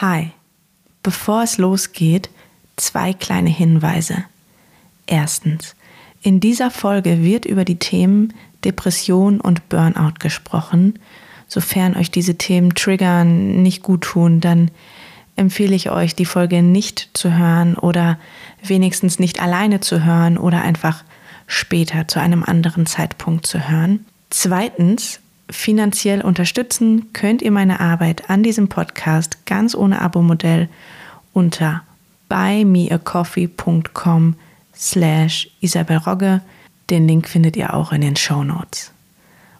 Hi, bevor es losgeht, zwei kleine Hinweise. Erstens, in dieser Folge wird über die Themen Depression und Burnout gesprochen. Sofern euch diese Themen triggern, nicht gut tun, dann empfehle ich euch, die Folge nicht zu hören oder wenigstens nicht alleine zu hören oder einfach später zu einem anderen Zeitpunkt zu hören. Zweitens, finanziell unterstützen könnt ihr meine Arbeit an diesem Podcast ganz ohne Abo-Modell unter buymeacoffee.com slash Isabel Rogge. Den Link findet ihr auch in den Show Notes.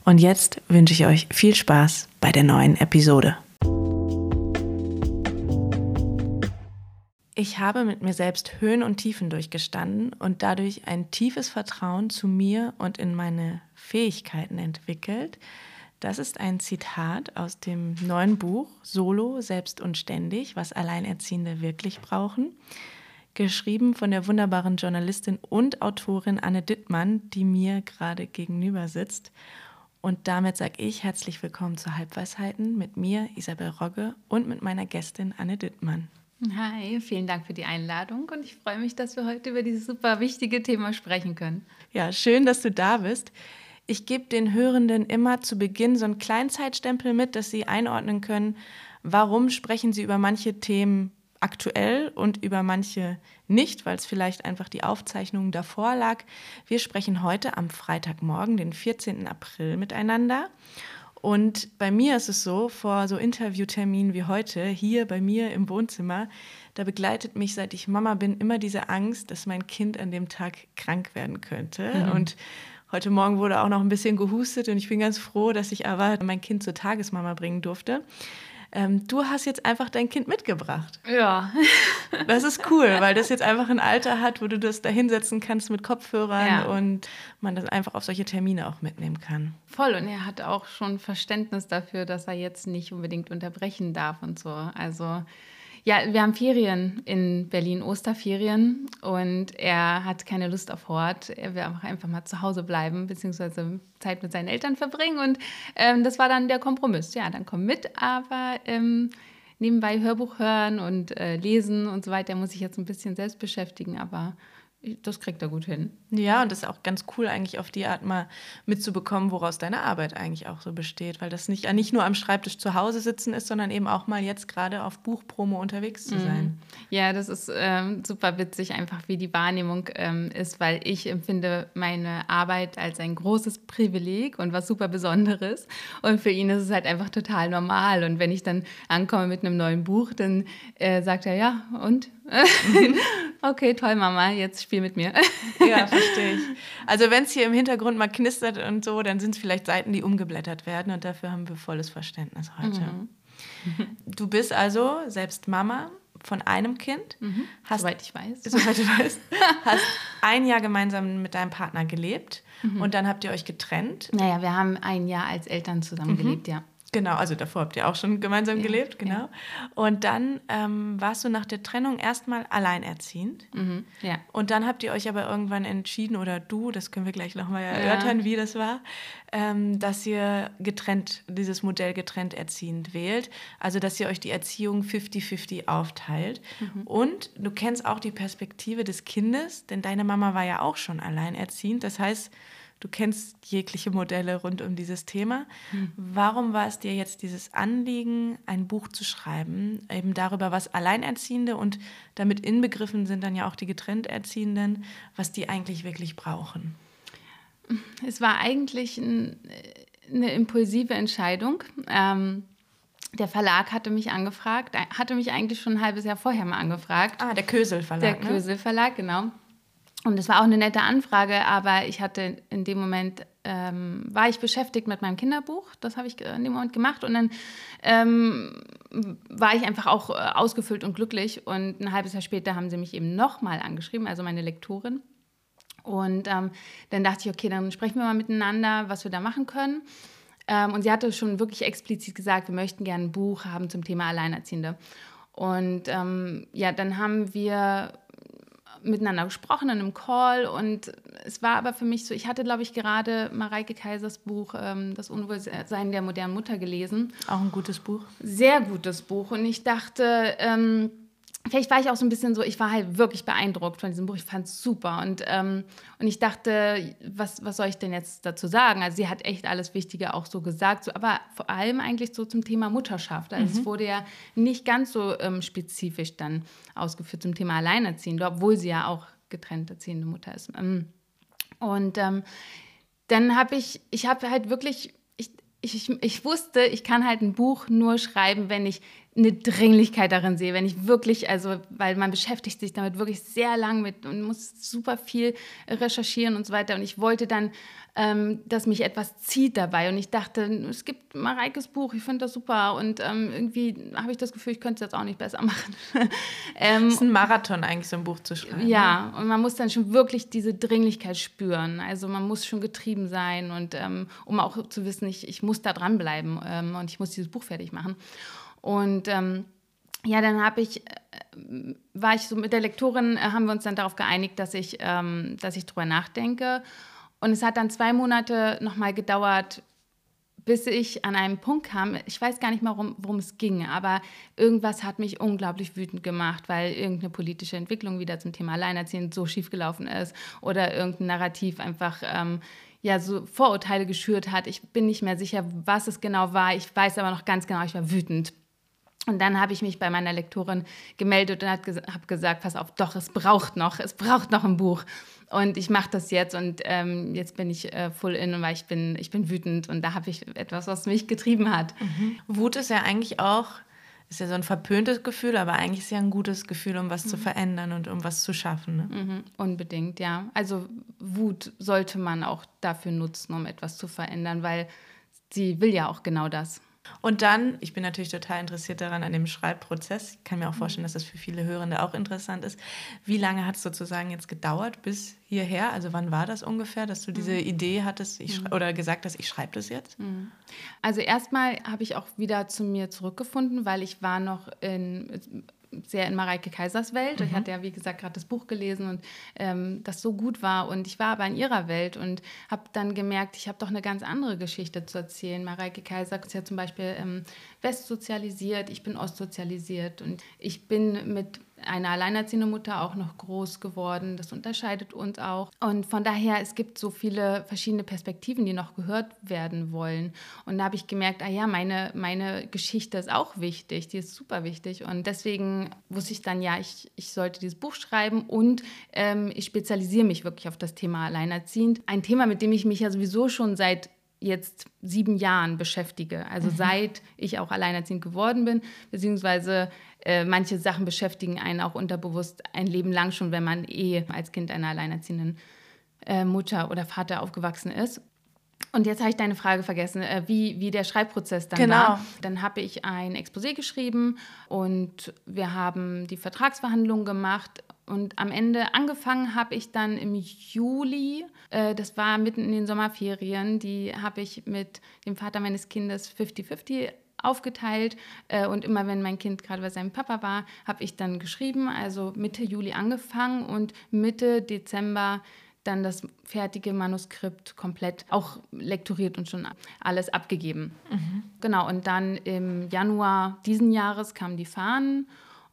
Und jetzt wünsche ich euch viel Spaß bei der neuen Episode. Ich habe mit mir selbst Höhen und Tiefen durchgestanden und dadurch ein tiefes Vertrauen zu mir und in meine Fähigkeiten entwickelt. Das ist ein Zitat aus dem neuen Buch Solo, Selbst und Ständig, was Alleinerziehende wirklich brauchen. Geschrieben von der wunderbaren Journalistin und Autorin Anne Dittmann, die mir gerade gegenüber sitzt. Und damit sage ich herzlich willkommen zu Halbweisheiten mit mir, Isabel Rogge, und mit meiner Gästin Anne Dittmann. Hi, vielen Dank für die Einladung und ich freue mich, dass wir heute über dieses super wichtige Thema sprechen können. Ja, schön, dass du da bist. Ich gebe den Hörenden immer zu Beginn so einen kleinen Zeitstempel mit, dass sie einordnen können, warum sprechen sie über manche Themen aktuell und über manche nicht, weil es vielleicht einfach die Aufzeichnung davor lag. Wir sprechen heute am Freitagmorgen, den 14. April miteinander. Und bei mir ist es so, vor so Interviewterminen wie heute, hier bei mir im Wohnzimmer, da begleitet mich, seit ich Mama bin, immer diese Angst, dass mein Kind an dem Tag krank werden könnte. Mhm. Und heute Morgen wurde auch noch ein bisschen gehustet und ich bin ganz froh, dass ich aber mein Kind zur Tagesmama bringen durfte. Ähm, du hast jetzt einfach dein Kind mitgebracht. Ja. das ist cool, weil das jetzt einfach ein Alter hat, wo du das da hinsetzen kannst mit Kopfhörern ja. und man das einfach auf solche Termine auch mitnehmen kann. Voll. Und er hat auch schon Verständnis dafür, dass er jetzt nicht unbedingt unterbrechen darf und so. Also ja, wir haben Ferien in Berlin, Osterferien. Und er hat keine Lust auf Hort. Er will einfach mal zu Hause bleiben, beziehungsweise Zeit mit seinen Eltern verbringen. Und ähm, das war dann der Kompromiss. Ja, dann komm mit, aber ähm, nebenbei Hörbuch hören und äh, lesen und so weiter muss ich jetzt ein bisschen selbst beschäftigen. Aber das kriegt er gut hin. Ja, und das ist auch ganz cool, eigentlich auf die Art mal mitzubekommen, woraus deine Arbeit eigentlich auch so besteht. Weil das nicht, nicht nur am Schreibtisch zu Hause sitzen ist, sondern eben auch mal jetzt gerade auf Buchpromo unterwegs zu sein. Mhm. Ja, das ist ähm, super witzig, einfach wie die Wahrnehmung ähm, ist, weil ich empfinde meine Arbeit als ein großes Privileg und was super Besonderes. Und für ihn ist es halt einfach total normal. Und wenn ich dann ankomme mit einem neuen Buch, dann äh, sagt er, ja, und? okay, toll, Mama, jetzt spiel mit mir. ja, verstehe ich. Also wenn es hier im Hintergrund mal knistert und so, dann sind es vielleicht Seiten, die umgeblättert werden und dafür haben wir volles Verständnis heute. Mhm. Du bist also selbst Mama von einem Kind. Mhm. Hast, soweit ich weiß. Soweit du weißt. Hast ein Jahr gemeinsam mit deinem Partner gelebt mhm. und dann habt ihr euch getrennt. Naja, wir haben ein Jahr als Eltern zusammen mhm. gelebt, ja. Genau, also davor habt ihr auch schon gemeinsam ja, gelebt, genau. Ja. Und dann ähm, warst du nach der Trennung erstmal alleinerziehend. Mhm, ja. Und dann habt ihr euch aber irgendwann entschieden, oder du, das können wir gleich nochmal erörtern, ja. wie das war, ähm, dass ihr getrennt, dieses Modell getrennt erziehend wählt. Also, dass ihr euch die Erziehung 50-50 aufteilt. Mhm. Und du kennst auch die Perspektive des Kindes, denn deine Mama war ja auch schon alleinerziehend. Das heißt, Du kennst jegliche Modelle rund um dieses Thema. Hm. Warum war es dir jetzt dieses Anliegen, ein Buch zu schreiben, eben darüber, was Alleinerziehende und damit inbegriffen sind dann ja auch die getrennt Erziehenden, was die eigentlich wirklich brauchen? Es war eigentlich ein, eine impulsive Entscheidung. Ähm, der Verlag hatte mich angefragt, hatte mich eigentlich schon ein halbes Jahr vorher mal angefragt. Ah, der Kösel Verlag. Der ne? Kösel Verlag, genau. Und es war auch eine nette Anfrage, aber ich hatte in dem Moment, ähm, war ich beschäftigt mit meinem Kinderbuch. Das habe ich in dem Moment gemacht. Und dann ähm, war ich einfach auch äh, ausgefüllt und glücklich. Und ein halbes Jahr später haben sie mich eben nochmal angeschrieben, also meine Lektorin. Und ähm, dann dachte ich, okay, dann sprechen wir mal miteinander, was wir da machen können. Ähm, und sie hatte schon wirklich explizit gesagt, wir möchten gerne ein Buch haben zum Thema Alleinerziehende. Und ähm, ja, dann haben wir miteinander gesprochen in einem Call und es war aber für mich so, ich hatte, glaube ich, gerade Mareike Kaisers Buch ähm, Das Unwohlsein der modernen Mutter gelesen. Auch ein gutes Buch. Sehr gutes Buch und ich dachte, ähm, vielleicht war ich auch so ein bisschen so, ich war halt wirklich beeindruckt von diesem Buch. Ich fand es super. Und, ähm, und ich dachte, was, was soll ich denn jetzt dazu sagen? Also sie hat echt alles Wichtige auch so gesagt, so, aber vor allem eigentlich so zum Thema Mutterschaft. Also mhm. es wurde ja nicht ganz so ähm, spezifisch dann ausgeführt zum Thema Alleinerziehende, obwohl sie ja auch getrennt erziehende Mutter ist. Ähm, und ähm, dann habe ich, ich habe halt wirklich ich, ich, ich, wusste, ich kann halt ein Buch nur schreiben, wenn ich eine Dringlichkeit darin sehe, wenn ich wirklich, also, weil man beschäftigt sich damit wirklich sehr lang mit und muss super viel recherchieren und so weiter. Und ich wollte dann, ähm, dass mich etwas zieht dabei. Und ich dachte, es gibt Mareikes Buch, ich finde das super. Und ähm, irgendwie habe ich das Gefühl, ich könnte es jetzt auch nicht besser machen. ähm, es ist ein Marathon eigentlich, so ein Buch zu schreiben. Ja, und man muss dann schon wirklich diese Dringlichkeit spüren. Also man muss schon getrieben sein und ähm, um auch zu wissen, ich, ich muss da dranbleiben ähm, und ich muss dieses Buch fertig machen. Und ähm, ja, dann habe ich, äh, war ich so mit der Lektorin, äh, haben wir uns dann darauf geeinigt, dass ich, ähm, dass ich drüber nachdenke. Und es hat dann zwei Monate nochmal gedauert, bis ich an einen Punkt kam, ich weiß gar nicht mal, worum, es ging, aber irgendwas hat mich unglaublich wütend gemacht, weil irgendeine politische Entwicklung wieder zum Thema Alleinerziehend so schief gelaufen ist oder irgendein Narrativ einfach ähm, ja so Vorurteile geschürt hat. Ich bin nicht mehr sicher, was es genau war. Ich weiß aber noch ganz genau, ich war wütend. Und dann habe ich mich bei meiner Lektorin gemeldet und habe gesagt, pass auf, doch, es braucht noch, es braucht noch ein Buch. Und ich mache das jetzt und ähm, jetzt bin ich äh, full in, weil ich bin, ich bin wütend und da habe ich etwas, was mich getrieben hat. Mhm. Wut ist ja eigentlich auch, ist ja so ein verpöntes Gefühl, aber eigentlich ist ja ein gutes Gefühl, um was mhm. zu verändern und um was zu schaffen. Ne? Mhm. Unbedingt, ja. Also Wut sollte man auch dafür nutzen, um etwas zu verändern, weil sie will ja auch genau das. Und dann, ich bin natürlich total interessiert daran, an dem Schreibprozess. Ich kann mir auch mhm. vorstellen, dass das für viele Hörende auch interessant ist. Wie lange hat es sozusagen jetzt gedauert bis hierher? Also wann war das ungefähr, dass du diese mhm. Idee hattest mhm. oder gesagt hast, ich schreibe das jetzt? Also erstmal habe ich auch wieder zu mir zurückgefunden, weil ich war noch in sehr in Mareike Kaisers Welt. Mhm. Ich hatte ja, wie gesagt, gerade das Buch gelesen und ähm, das so gut war. Und ich war aber in ihrer Welt und habe dann gemerkt, ich habe doch eine ganz andere Geschichte zu erzählen. Mareike Kaiser ist ja zum Beispiel ähm, westsozialisiert, ich bin ostsozialisiert und ich bin mit eine alleinerziehende Mutter auch noch groß geworden. Das unterscheidet uns auch. Und von daher, es gibt so viele verschiedene Perspektiven, die noch gehört werden wollen. Und da habe ich gemerkt, ah ja, meine, meine Geschichte ist auch wichtig, die ist super wichtig. Und deswegen wusste ich dann, ja, ich, ich sollte dieses Buch schreiben und ähm, ich spezialisiere mich wirklich auf das Thema Alleinerziehend. Ein Thema, mit dem ich mich ja sowieso schon seit jetzt sieben Jahren beschäftige. Also mhm. seit ich auch alleinerziehend geworden bin, beziehungsweise äh, manche Sachen beschäftigen einen auch unterbewusst ein Leben lang schon, wenn man eh als Kind einer alleinerziehenden äh, Mutter oder Vater aufgewachsen ist. Und jetzt habe ich deine Frage vergessen, äh, wie, wie der Schreibprozess dann genau. war. Dann habe ich ein Exposé geschrieben und wir haben die Vertragsverhandlungen gemacht. Und am Ende angefangen habe ich dann im Juli, äh, das war mitten in den Sommerferien, die habe ich mit dem Vater meines Kindes 50-50 aufgeteilt äh, und immer wenn mein Kind gerade bei seinem Papa war, habe ich dann geschrieben, also Mitte Juli angefangen und Mitte Dezember dann das fertige Manuskript komplett auch lektoriert und schon alles abgegeben. Mhm. Genau, und dann im Januar diesen Jahres kamen die Fahnen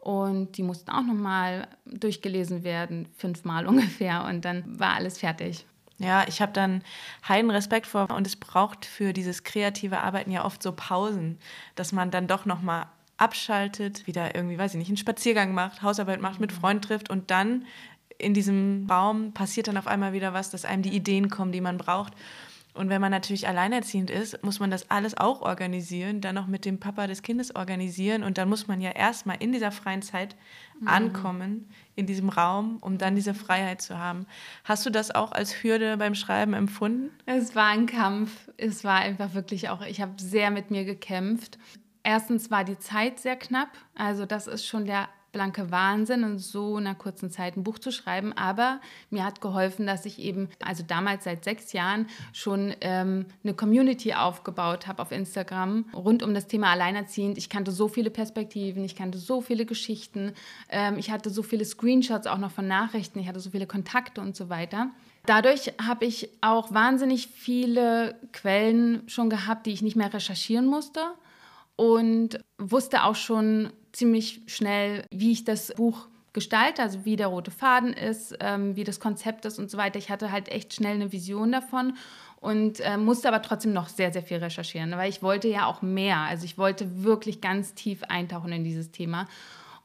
und die mussten auch nochmal durchgelesen werden, fünfmal ungefähr und dann war alles fertig. Ja, ich habe dann heiden Respekt vor und es braucht für dieses kreative Arbeiten ja oft so Pausen, dass man dann doch noch mal abschaltet, wieder irgendwie, weiß ich nicht, einen Spaziergang macht, Hausarbeit macht, mit mhm. Freunden trifft und dann in diesem Raum passiert dann auf einmal wieder was, dass einem die Ideen kommen, die man braucht. Und wenn man natürlich alleinerziehend ist, muss man das alles auch organisieren, dann noch mit dem Papa des Kindes organisieren. Und dann muss man ja erstmal in dieser freien Zeit mhm. ankommen, in diesem Raum, um dann diese Freiheit zu haben. Hast du das auch als Hürde beim Schreiben empfunden? Es war ein Kampf. Es war einfach wirklich auch, ich habe sehr mit mir gekämpft. erstens war die Zeit sehr knapp. Also das ist schon der blanke Wahnsinn, in so einer kurzen Zeit ein Buch zu schreiben. Aber mir hat geholfen, dass ich eben, also damals seit sechs Jahren, schon ähm, eine Community aufgebaut habe auf Instagram rund um das Thema Alleinerziehend. Ich kannte so viele Perspektiven, ich kannte so viele Geschichten, ähm, ich hatte so viele Screenshots auch noch von Nachrichten, ich hatte so viele Kontakte und so weiter. Dadurch habe ich auch wahnsinnig viele Quellen schon gehabt, die ich nicht mehr recherchieren musste und wusste auch schon ziemlich schnell, wie ich das Buch gestalte, also wie der rote Faden ist, ähm, wie das Konzept ist und so weiter. Ich hatte halt echt schnell eine Vision davon und äh, musste aber trotzdem noch sehr, sehr viel recherchieren, weil ich wollte ja auch mehr. Also ich wollte wirklich ganz tief eintauchen in dieses Thema.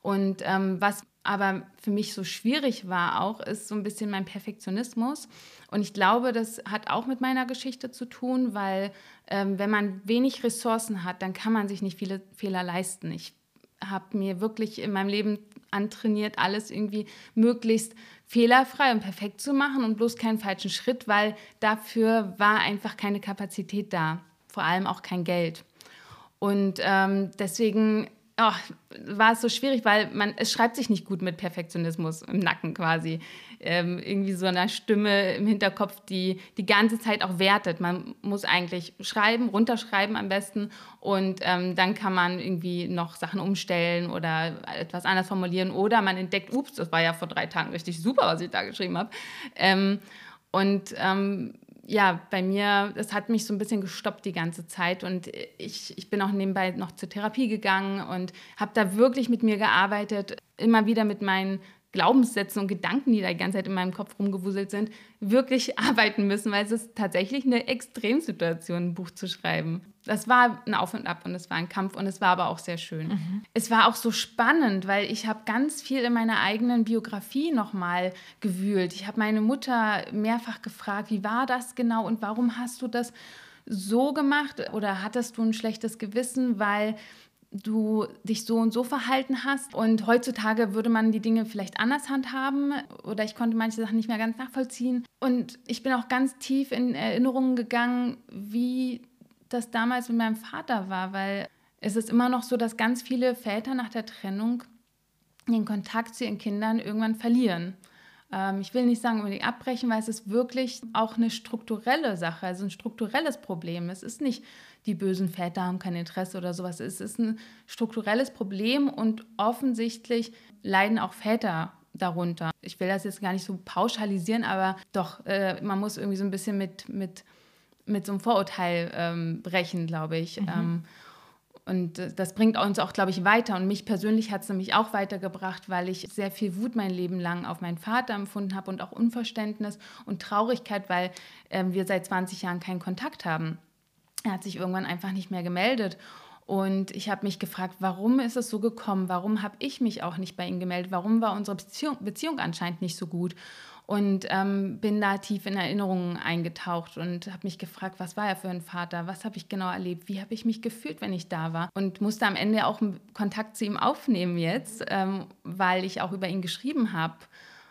Und ähm, was aber für mich so schwierig war auch, ist so ein bisschen mein Perfektionismus. Und ich glaube, das hat auch mit meiner Geschichte zu tun, weil ähm, wenn man wenig Ressourcen hat, dann kann man sich nicht viele Fehler leisten. Ich habe mir wirklich in meinem Leben antrainiert, alles irgendwie möglichst fehlerfrei und perfekt zu machen und bloß keinen falschen Schritt, weil dafür war einfach keine Kapazität da, vor allem auch kein Geld. Und ähm, deswegen oh, war es so schwierig, weil man, es schreibt sich nicht gut mit Perfektionismus im Nacken quasi. Ähm, irgendwie so einer Stimme im Hinterkopf, die die ganze Zeit auch wertet. Man muss eigentlich schreiben, runterschreiben am besten und ähm, dann kann man irgendwie noch Sachen umstellen oder etwas anders formulieren oder man entdeckt, ups, das war ja vor drei Tagen richtig super, was ich da geschrieben habe. Ähm, und ähm, ja, bei mir, das hat mich so ein bisschen gestoppt die ganze Zeit und ich, ich bin auch nebenbei noch zur Therapie gegangen und habe da wirklich mit mir gearbeitet, immer wieder mit meinen Glaubenssätzen und Gedanken, die da die ganze Zeit in meinem Kopf rumgewuselt sind, wirklich arbeiten müssen, weil es ist tatsächlich eine Extremsituation, ein Buch zu schreiben. Das war ein Auf und Ab und es war ein Kampf und es war aber auch sehr schön. Mhm. Es war auch so spannend, weil ich habe ganz viel in meiner eigenen Biografie nochmal gewühlt. Ich habe meine Mutter mehrfach gefragt, wie war das genau und warum hast du das so gemacht oder hattest du ein schlechtes Gewissen, weil du dich so und so verhalten hast. Und heutzutage würde man die Dinge vielleicht anders handhaben oder ich konnte manche Sachen nicht mehr ganz nachvollziehen. Und ich bin auch ganz tief in Erinnerungen gegangen, wie das damals mit meinem Vater war, weil es ist immer noch so, dass ganz viele Väter nach der Trennung den Kontakt zu ihren Kindern irgendwann verlieren. Ähm, ich will nicht sagen unbedingt abbrechen, weil es ist wirklich auch eine strukturelle Sache, also ein strukturelles Problem. Es ist nicht die bösen Väter haben kein Interesse oder sowas. Es ist ein strukturelles Problem und offensichtlich leiden auch Väter darunter. Ich will das jetzt gar nicht so pauschalisieren, aber doch, äh, man muss irgendwie so ein bisschen mit, mit, mit so einem Vorurteil ähm, brechen, glaube ich. Mhm. Ähm, und äh, das bringt uns auch, glaube ich, weiter. Und mich persönlich hat es nämlich auch weitergebracht, weil ich sehr viel Wut mein Leben lang auf meinen Vater empfunden habe und auch Unverständnis und Traurigkeit, weil äh, wir seit 20 Jahren keinen Kontakt haben. Er hat sich irgendwann einfach nicht mehr gemeldet. Und ich habe mich gefragt, warum ist es so gekommen? Warum habe ich mich auch nicht bei ihm gemeldet? Warum war unsere Beziehung, Beziehung anscheinend nicht so gut? Und ähm, bin da tief in Erinnerungen eingetaucht und habe mich gefragt, was war er für ein Vater? Was habe ich genau erlebt? Wie habe ich mich gefühlt, wenn ich da war? Und musste am Ende auch Kontakt zu ihm aufnehmen jetzt, ähm, weil ich auch über ihn geschrieben habe.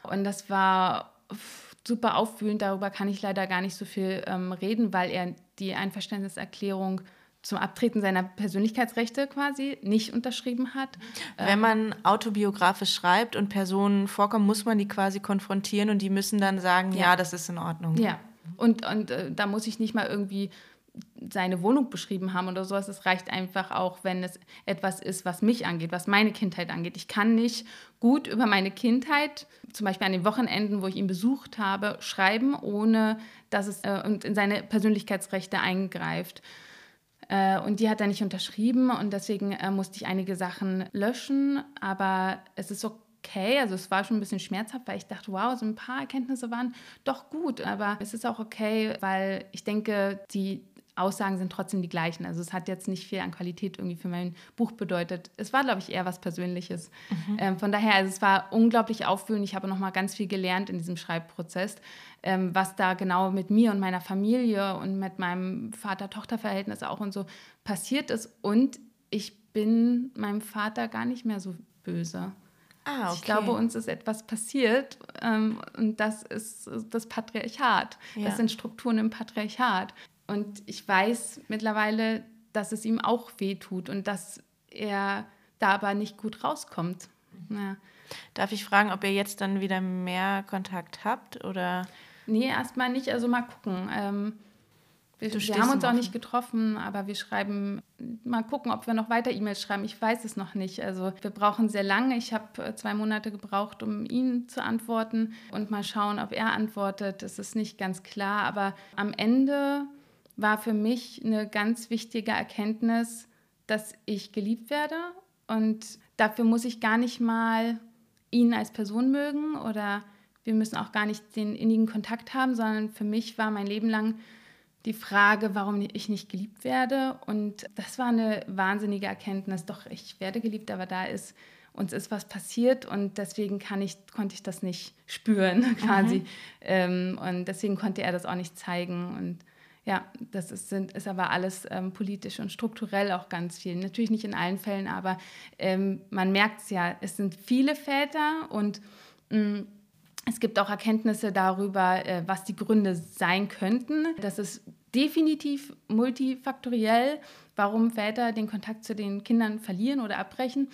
Und das war super aufwühlend. Darüber kann ich leider gar nicht so viel ähm, reden, weil er die Einverständniserklärung zum Abtreten seiner Persönlichkeitsrechte quasi nicht unterschrieben hat. Wenn man autobiografisch schreibt und Personen vorkommen, muss man die quasi konfrontieren und die müssen dann sagen, ja, ja das ist in Ordnung. Ja, und, und äh, da muss ich nicht mal irgendwie seine Wohnung beschrieben haben oder sowas. Es reicht einfach auch, wenn es etwas ist, was mich angeht, was meine Kindheit angeht. Ich kann nicht gut über meine Kindheit, zum Beispiel an den Wochenenden, wo ich ihn besucht habe, schreiben, ohne dass es äh, in seine Persönlichkeitsrechte eingreift. Äh, und die hat er nicht unterschrieben und deswegen äh, musste ich einige Sachen löschen, aber es ist okay. Also es war schon ein bisschen schmerzhaft, weil ich dachte, wow, so ein paar Erkenntnisse waren doch gut. Aber es ist auch okay, weil ich denke, die Aussagen sind trotzdem die gleichen. Also es hat jetzt nicht viel an Qualität irgendwie für mein Buch bedeutet. Es war, glaube ich, eher was Persönliches. Mhm. Ähm, von daher, also es war unglaublich auffühlend. Ich habe noch mal ganz viel gelernt in diesem Schreibprozess, ähm, was da genau mit mir und meiner Familie und mit meinem Vater-Tochter-Verhältnis auch und so passiert ist. Und ich bin meinem Vater gar nicht mehr so böse. Ah, okay. Ich glaube, uns ist etwas passiert ähm, und das ist das Patriarchat. Ja. Das sind Strukturen im Patriarchat. Und ich weiß mittlerweile, dass es ihm auch wehtut und dass er da aber nicht gut rauskommt. Ja. Darf ich fragen, ob ihr jetzt dann wieder mehr Kontakt habt oder? Nee, erstmal nicht. Also mal gucken. Ähm, wir, wir haben uns auch nicht getroffen, aber wir schreiben, mal gucken, ob wir noch weiter E-Mails schreiben. Ich weiß es noch nicht. Also wir brauchen sehr lange. Ich habe äh, zwei Monate gebraucht, um ihn zu antworten und mal schauen, ob er antwortet. Das ist nicht ganz klar. Aber am Ende war für mich eine ganz wichtige Erkenntnis, dass ich geliebt werde. Und dafür muss ich gar nicht mal ihn als Person mögen oder wir müssen auch gar nicht den innigen Kontakt haben, sondern für mich war mein Leben lang die Frage, warum ich nicht geliebt werde. Und das war eine wahnsinnige Erkenntnis. Doch, ich werde geliebt, aber da ist, uns ist was passiert und deswegen kann ich, konnte ich das nicht spüren quasi. Mhm. Ähm, und deswegen konnte er das auch nicht zeigen. Und ja, das ist, sind, ist aber alles ähm, politisch und strukturell auch ganz viel. Natürlich nicht in allen Fällen, aber ähm, man merkt es ja, es sind viele Väter und mh, mm, es gibt auch Erkenntnisse darüber, äh, was die Gründe sein könnten. Das ist definitiv multifaktoriell, warum Väter den Kontakt zu den Kindern verlieren oder abbrechen.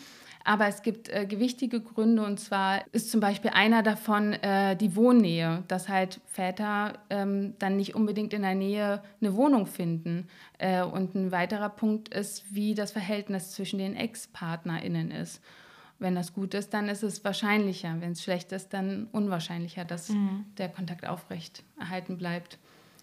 Aber es gibt äh, gewichtige Gründe und zwar ist zum Beispiel einer davon äh, die Wohnnähe, dass halt Väter ähm, dann nicht unbedingt in der Nähe eine Wohnung finden. Äh, und ein weiterer Punkt ist, wie das Verhältnis zwischen den Ex-PartnerInnen ist. Wenn das gut ist, dann ist es wahrscheinlicher. Wenn es schlecht ist, dann unwahrscheinlicher, dass mhm. der Kontakt aufrecht erhalten bleibt.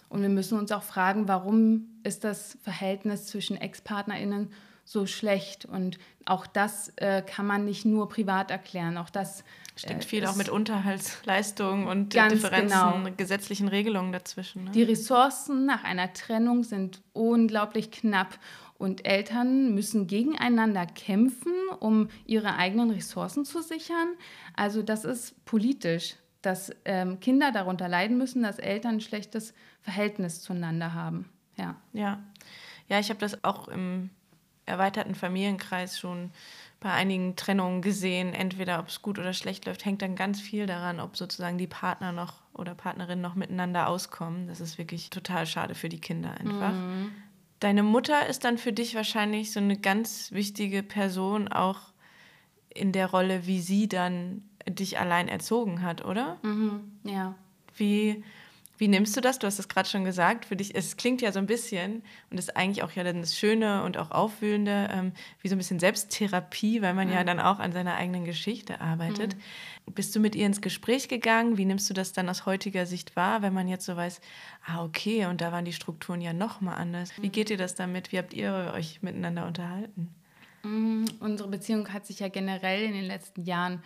Und wir müssen uns auch fragen, warum ist das Verhältnis zwischen Ex-PartnerInnen so schlecht. Und auch das äh, kann man nicht nur privat erklären. Auch das steckt äh, viel auch mit Unterhaltsleistungen und Differenzen, genau. gesetzlichen Regelungen dazwischen. Ne? Die Ressourcen nach einer Trennung sind unglaublich knapp. Und Eltern müssen gegeneinander kämpfen, um ihre eigenen Ressourcen zu sichern. Also das ist politisch, dass ähm, Kinder darunter leiden müssen, dass Eltern ein schlechtes Verhältnis zueinander haben. Ja, ja. ja ich habe das auch im erweiterten Familienkreis schon bei einigen Trennungen gesehen, entweder ob es gut oder schlecht läuft, hängt dann ganz viel daran, ob sozusagen die Partner noch oder Partnerinnen noch miteinander auskommen. Das ist wirklich total schade für die Kinder einfach. Mhm. Deine Mutter ist dann für dich wahrscheinlich so eine ganz wichtige Person auch in der Rolle, wie sie dann dich allein erzogen hat, oder? Mhm. Ja. Wie wie nimmst du das? Du hast es gerade schon gesagt. Für dich, es klingt ja so ein bisschen und ist eigentlich auch ja dann das Schöne und auch Aufwühlende, ähm, wie so ein bisschen Selbsttherapie, weil man mhm. ja dann auch an seiner eigenen Geschichte arbeitet. Mhm. Bist du mit ihr ins Gespräch gegangen? Wie nimmst du das dann aus heutiger Sicht wahr, wenn man jetzt so weiß, ah, okay, und da waren die Strukturen ja nochmal anders. Wie mhm. geht ihr das damit? Wie habt ihr euch miteinander unterhalten? Mhm. Unsere Beziehung hat sich ja generell in den letzten Jahren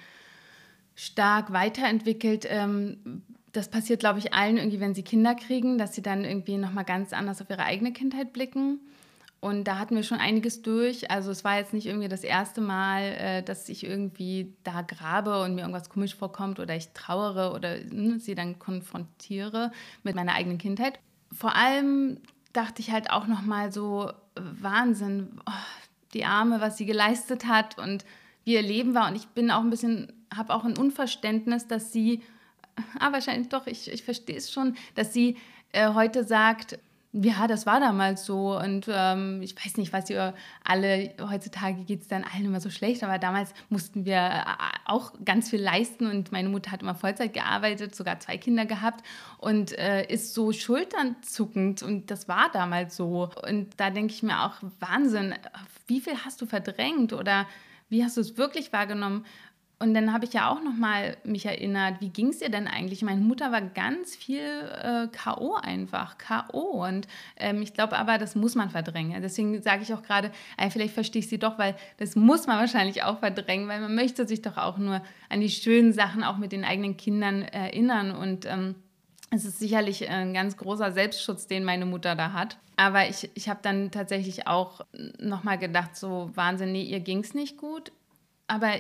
stark weiterentwickelt. Ähm, das passiert, glaube ich, allen irgendwie, wenn sie Kinder kriegen, dass sie dann irgendwie nochmal ganz anders auf ihre eigene Kindheit blicken. Und da hatten wir schon einiges durch. Also es war jetzt nicht irgendwie das erste Mal, äh, dass ich irgendwie da grabe und mir irgendwas komisch vorkommt oder ich trauere oder hm, sie dann konfrontiere mit meiner eigenen Kindheit. Vor allem dachte ich halt auch nochmal so, Wahnsinn, oh, die Arme, was sie geleistet hat und wie ihr Leben war. Und ich bin auch ein bisschen, habe auch ein Unverständnis, dass sie ah, wahrscheinlich doch, ich, ich verstehe es schon, dass sie äh, heute sagt, ja, das war damals so und ähm, ich weiß nicht, was ihr alle, heutzutage geht es dann allen immer so schlecht, aber damals mussten wir äh, auch ganz viel leisten und meine Mutter hat immer Vollzeit gearbeitet, sogar zwei Kinder gehabt und äh, ist so schulternzuckend und das war damals so und da denke ich mir auch, Wahnsinn, wie viel hast du verdrängt oder wie hast du es wirklich wahrgenommen? Und dann habe ich ja auch noch mal mich erinnert, wie ging es ihr denn eigentlich? Meine Mutter war ganz viel äh, K.O. einfach, K.O. Und ähm, ich glaube aber, das muss man verdrängen. Deswegen sage ich auch gerade, äh, vielleicht verstehe ich sie doch, weil das muss man wahrscheinlich auch verdrängen, weil man möchte sich doch auch nur an die schönen Sachen auch mit den eigenen Kindern erinnern. Und ähm, es ist sicherlich ein ganz großer Selbstschutz, den meine Mutter da hat. Aber ich, ich habe dann tatsächlich auch noch mal gedacht, so Wahnsinn, nee, ihr ging es nicht gut. Aber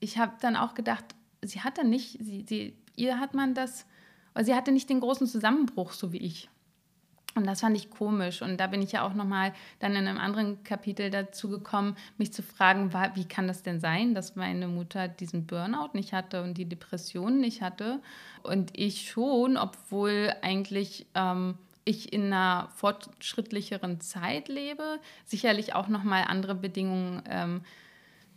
ich habe dann auch gedacht, sie hatte nicht, sie, sie, ihr hat man das, sie hatte nicht den großen Zusammenbruch, so wie ich. Und das fand ich komisch. Und da bin ich ja auch nochmal dann in einem anderen Kapitel dazu gekommen, mich zu fragen, wie kann das denn sein, dass meine Mutter diesen Burnout nicht hatte und die Depression nicht hatte und ich schon, obwohl eigentlich ähm, ich in einer fortschrittlicheren Zeit lebe. Sicherlich auch nochmal andere Bedingungen ähm,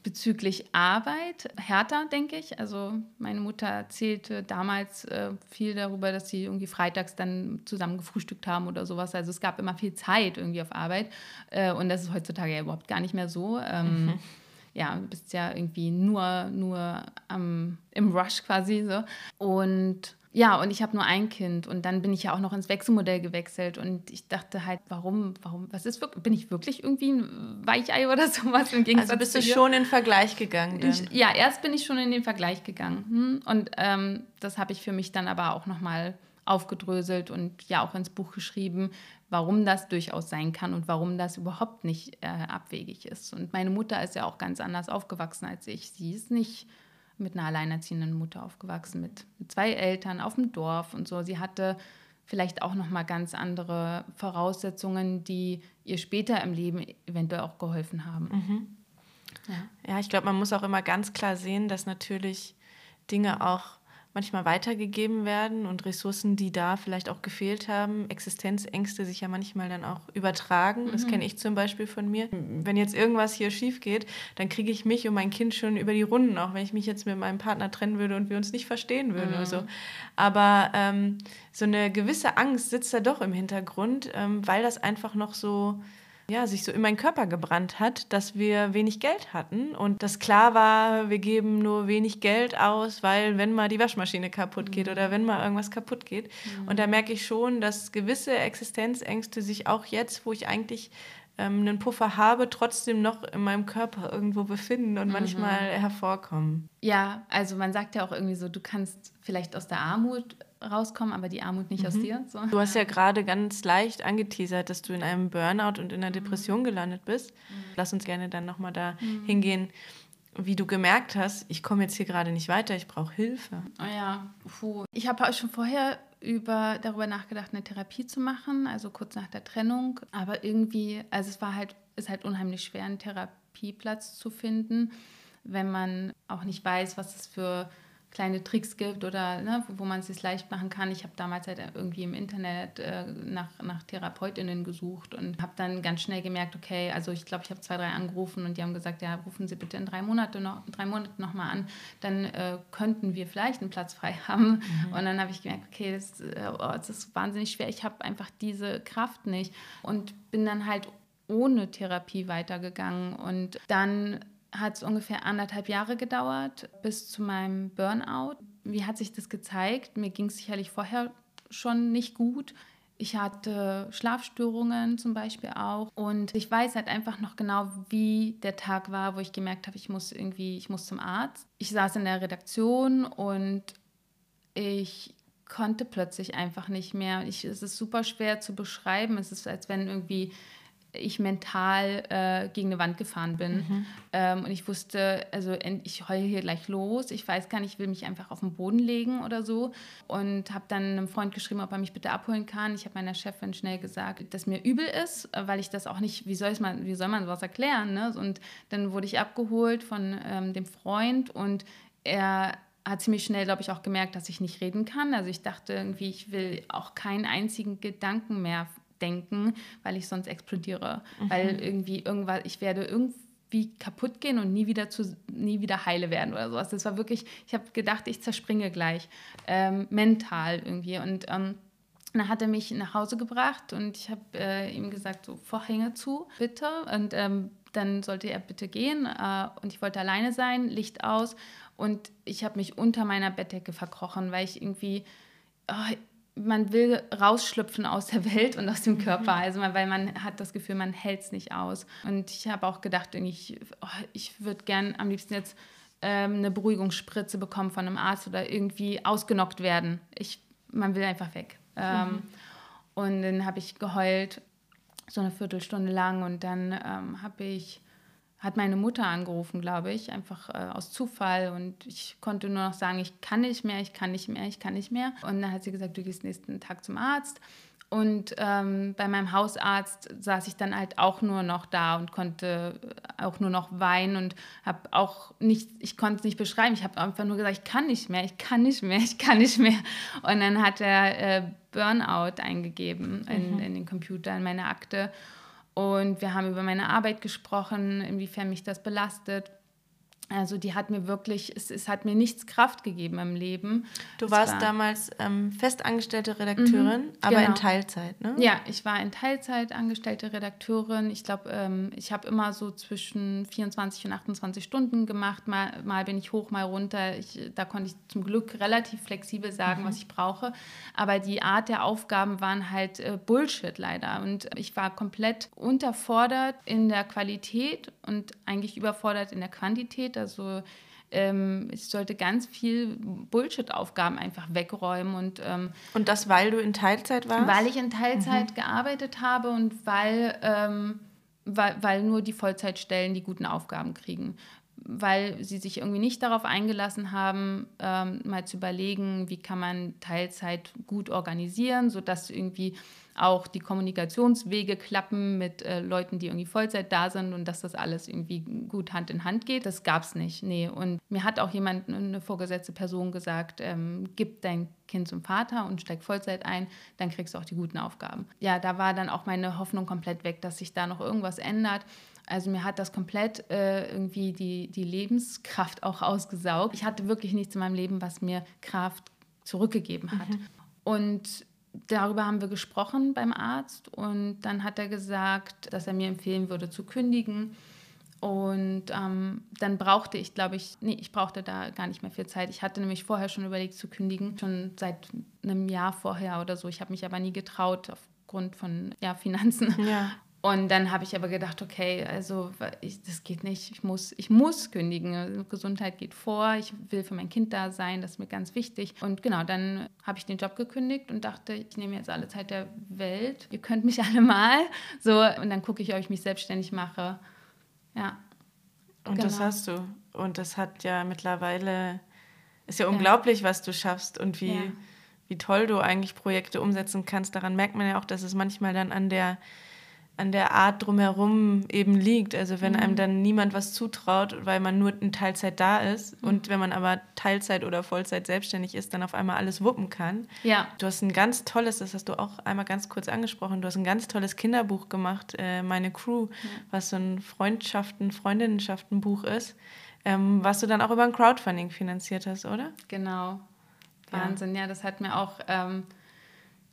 bezüglich Arbeit. Härter, denke ich. Also meine Mutter erzählte damals äh, viel darüber, dass sie irgendwie freitags dann zusammen gefrühstückt haben oder sowas. Also es gab immer viel Zeit irgendwie auf Arbeit. Äh, und das ist heutzutage ja überhaupt gar nicht mehr so. Ähm, mhm ja, bist ja irgendwie nur, nur am, im Rush quasi so. Und ja, und ich habe nur ein Kind und dann bin ich ja auch noch ins Wechselmodell gewechselt und ich dachte halt, warum, warum, was ist wirklich, bin ich wirklich irgendwie ein Weichei oder sowas im Gegensatz Also bist du schon in den Vergleich gegangen? Ich, ja, erst bin ich schon in den Vergleich gegangen hm? und ähm, das habe ich für mich dann aber auch nochmal aufgedröselt und ja auch ins Buch geschrieben, warum das durchaus sein kann und warum das überhaupt nicht äh, abwegig ist. Und meine Mutter ist ja auch ganz anders aufgewachsen als ich. Sie ist nicht mit einer alleinerziehenden Mutter aufgewachsen, mit, mit zwei Eltern auf dem Dorf und so. Sie hatte vielleicht auch noch mal ganz andere Voraussetzungen, die ihr später im Leben eventuell auch geholfen haben. Mhm. Ja. ja, ich glaube, man muss auch immer ganz klar sehen, dass natürlich Dinge auch manchmal weitergegeben werden und Ressourcen, die da vielleicht auch gefehlt haben, Existenzängste sich ja manchmal dann auch übertragen. Das mhm. kenne ich zum Beispiel von mir. Wenn jetzt irgendwas hier schief geht, dann kriege ich mich und mein Kind schon über die Runden, auch wenn ich mich jetzt mit meinem Partner trennen würde und wir uns nicht verstehen würden mhm. oder so. Aber ähm, so eine gewisse Angst sitzt da doch im Hintergrund, ähm, weil das einfach noch so ja, sich so in meinen Körper gebrannt hat, dass wir wenig Geld hatten und dass klar war, wir geben nur wenig Geld aus, weil wenn mal die Waschmaschine kaputt geht mhm. oder wenn mal irgendwas kaputt geht. Mhm. Und da merke ich schon, dass gewisse Existenzängste sich auch jetzt, wo ich eigentlich ähm, einen Puffer habe, trotzdem noch in meinem Körper irgendwo befinden und mhm. manchmal hervorkommen. Ja, also man sagt ja auch irgendwie so, du kannst vielleicht aus der Armut rauskommen, aber die Armut nicht mhm. aus dir. So. Du hast ja gerade ganz leicht angeteasert, dass du in einem Burnout und in einer Depression mhm. gelandet bist. Mhm. Lass uns gerne dann nochmal da mhm. hingehen, wie du gemerkt hast, ich komme jetzt hier gerade nicht weiter, ich brauche Hilfe. Oh ja, puh. Ich habe schon vorher über, darüber nachgedacht, eine Therapie zu machen, also kurz nach der Trennung. Aber irgendwie, also es war halt, ist halt unheimlich schwer, einen Therapieplatz zu finden, wenn man auch nicht weiß, was es für kleine Tricks gibt oder ne, wo man es sich leicht machen kann. Ich habe damals halt irgendwie im Internet äh, nach, nach Therapeutinnen gesucht und habe dann ganz schnell gemerkt, okay, also ich glaube, ich habe zwei, drei angerufen und die haben gesagt, ja, rufen Sie bitte in drei Monate noch, drei Monate noch mal an, dann äh, könnten wir vielleicht einen Platz frei haben. Mhm. Und dann habe ich gemerkt, okay, das, äh, oh, das ist wahnsinnig schwer. Ich habe einfach diese Kraft nicht und bin dann halt ohne Therapie weitergegangen und dann hat es ungefähr anderthalb Jahre gedauert bis zu meinem Burnout. Wie hat sich das gezeigt? Mir ging es sicherlich vorher schon nicht gut. Ich hatte Schlafstörungen zum Beispiel auch. Und ich weiß halt einfach noch genau, wie der Tag war, wo ich gemerkt habe, ich muss irgendwie, ich muss zum Arzt. Ich saß in der Redaktion und ich konnte plötzlich einfach nicht mehr. Ich, es ist super schwer zu beschreiben. Es ist, als wenn irgendwie ich mental äh, gegen eine Wand gefahren bin. Mhm. Ähm, und ich wusste, also ich heule hier gleich los. Ich weiß gar nicht, ich will mich einfach auf den Boden legen oder so. Und habe dann einem Freund geschrieben, ob er mich bitte abholen kann. Ich habe meiner Chefin schnell gesagt, dass mir übel ist, weil ich das auch nicht, wie, soll man, wie soll man sowas erklären? Ne? Und dann wurde ich abgeholt von ähm, dem Freund und er hat ziemlich schnell, glaube ich, auch gemerkt, dass ich nicht reden kann. Also ich dachte irgendwie, ich will auch keinen einzigen Gedanken mehr denken, weil ich sonst explodiere. Mhm. Weil irgendwie irgendwas, ich werde irgendwie kaputt gehen und nie wieder zu nie wieder heile werden oder sowas. Das war wirklich, ich habe gedacht, ich zerspringe gleich ähm, mental irgendwie und ähm, dann hat er mich nach Hause gebracht und ich habe äh, ihm gesagt, so Vorhänge zu, bitte. Und ähm, dann sollte er bitte gehen äh, und ich wollte alleine sein, Licht aus und ich habe mich unter meiner Bettdecke verkrochen, weil ich irgendwie, oh, man will rausschlüpfen aus der Welt und aus dem Körper, also weil man hat das Gefühl, man hält es nicht aus. Und ich habe auch gedacht, ich, oh, ich würde gern am liebsten jetzt ähm, eine Beruhigungsspritze bekommen von einem Arzt oder irgendwie ausgenockt werden. Ich, man will einfach weg. Ähm, mhm. Und dann habe ich geheult, so eine Viertelstunde lang. Und dann ähm, habe ich hat meine Mutter angerufen, glaube ich, einfach äh, aus Zufall. Und ich konnte nur noch sagen, ich kann nicht mehr, ich kann nicht mehr, ich kann nicht mehr. Und dann hat sie gesagt, du gehst nächsten Tag zum Arzt. Und ähm, bei meinem Hausarzt saß ich dann halt auch nur noch da und konnte auch nur noch weinen und habe auch nicht, ich konnte es nicht beschreiben. Ich habe einfach nur gesagt, ich kann nicht mehr, ich kann nicht mehr, ich kann nicht mehr. Und dann hat er äh, Burnout eingegeben in, mhm. in den Computer, in meine Akte. Und wir haben über meine Arbeit gesprochen, inwiefern mich das belastet. Also die hat mir wirklich, es, es hat mir nichts Kraft gegeben im Leben. Du warst war, damals ähm, festangestellte Redakteurin, mhm, aber genau. in Teilzeit, ne? Ja, ich war in Teilzeit angestellte Redakteurin. Ich glaube, ähm, ich habe immer so zwischen 24 und 28 Stunden gemacht. Mal, mal bin ich hoch, mal runter. Ich, da konnte ich zum Glück relativ flexibel sagen, mhm. was ich brauche. Aber die Art der Aufgaben waren halt äh, Bullshit leider. Und ich war komplett unterfordert in der Qualität und eigentlich überfordert in der Quantität. Also ähm, ich sollte ganz viel Bullshit-Aufgaben einfach wegräumen. Und, ähm, und das, weil du in Teilzeit warst? Weil ich in Teilzeit mhm. gearbeitet habe und weil, ähm, weil, weil nur die Vollzeitstellen die guten Aufgaben kriegen weil sie sich irgendwie nicht darauf eingelassen haben, ähm, mal zu überlegen, wie kann man Teilzeit gut organisieren, sodass irgendwie auch die Kommunikationswege klappen mit äh, Leuten, die irgendwie Vollzeit da sind und dass das alles irgendwie gut Hand in Hand geht. Das gab es nicht. Nee. Und mir hat auch jemand, eine vorgesetzte Person gesagt, ähm, gib dein Kind zum Vater und steig Vollzeit ein, dann kriegst du auch die guten Aufgaben. Ja, da war dann auch meine Hoffnung komplett weg, dass sich da noch irgendwas ändert. Also mir hat das komplett äh, irgendwie die, die Lebenskraft auch ausgesaugt. Ich hatte wirklich nichts in meinem Leben, was mir Kraft zurückgegeben hat. Mhm. Und darüber haben wir gesprochen beim Arzt und dann hat er gesagt, dass er mir empfehlen würde zu kündigen. Und ähm, dann brauchte ich, glaube ich, nee, ich brauchte da gar nicht mehr viel Zeit. Ich hatte nämlich vorher schon überlegt zu kündigen, schon seit einem Jahr vorher oder so. Ich habe mich aber nie getraut aufgrund von ja, Finanzen. Ja. Und dann habe ich aber gedacht, okay, also ich, das geht nicht, ich muss, ich muss kündigen. Gesundheit geht vor, ich will für mein Kind da sein, das ist mir ganz wichtig. Und genau, dann habe ich den Job gekündigt und dachte, ich nehme jetzt alle Zeit der Welt, ihr könnt mich alle mal. So, und dann gucke ich, ob ich mich selbstständig mache. Ja. Und genau. das hast du. Und das hat ja mittlerweile, ist ja unglaublich, ja. was du schaffst und wie, ja. wie toll du eigentlich Projekte umsetzen kannst. Daran merkt man ja auch, dass es manchmal dann an der an der Art drumherum eben liegt. Also wenn mhm. einem dann niemand was zutraut, weil man nur in Teilzeit da ist mhm. und wenn man aber Teilzeit oder Vollzeit selbstständig ist, dann auf einmal alles wuppen kann. Ja. Du hast ein ganz tolles, das hast du auch einmal ganz kurz angesprochen, du hast ein ganz tolles Kinderbuch gemacht, äh, Meine Crew, ja. was so ein Freundschaften, Freundinnenschaften-Buch ist, ähm, was du dann auch über ein Crowdfunding finanziert hast, oder? Genau. Wahnsinn, ja, ja das hat mir auch... Ähm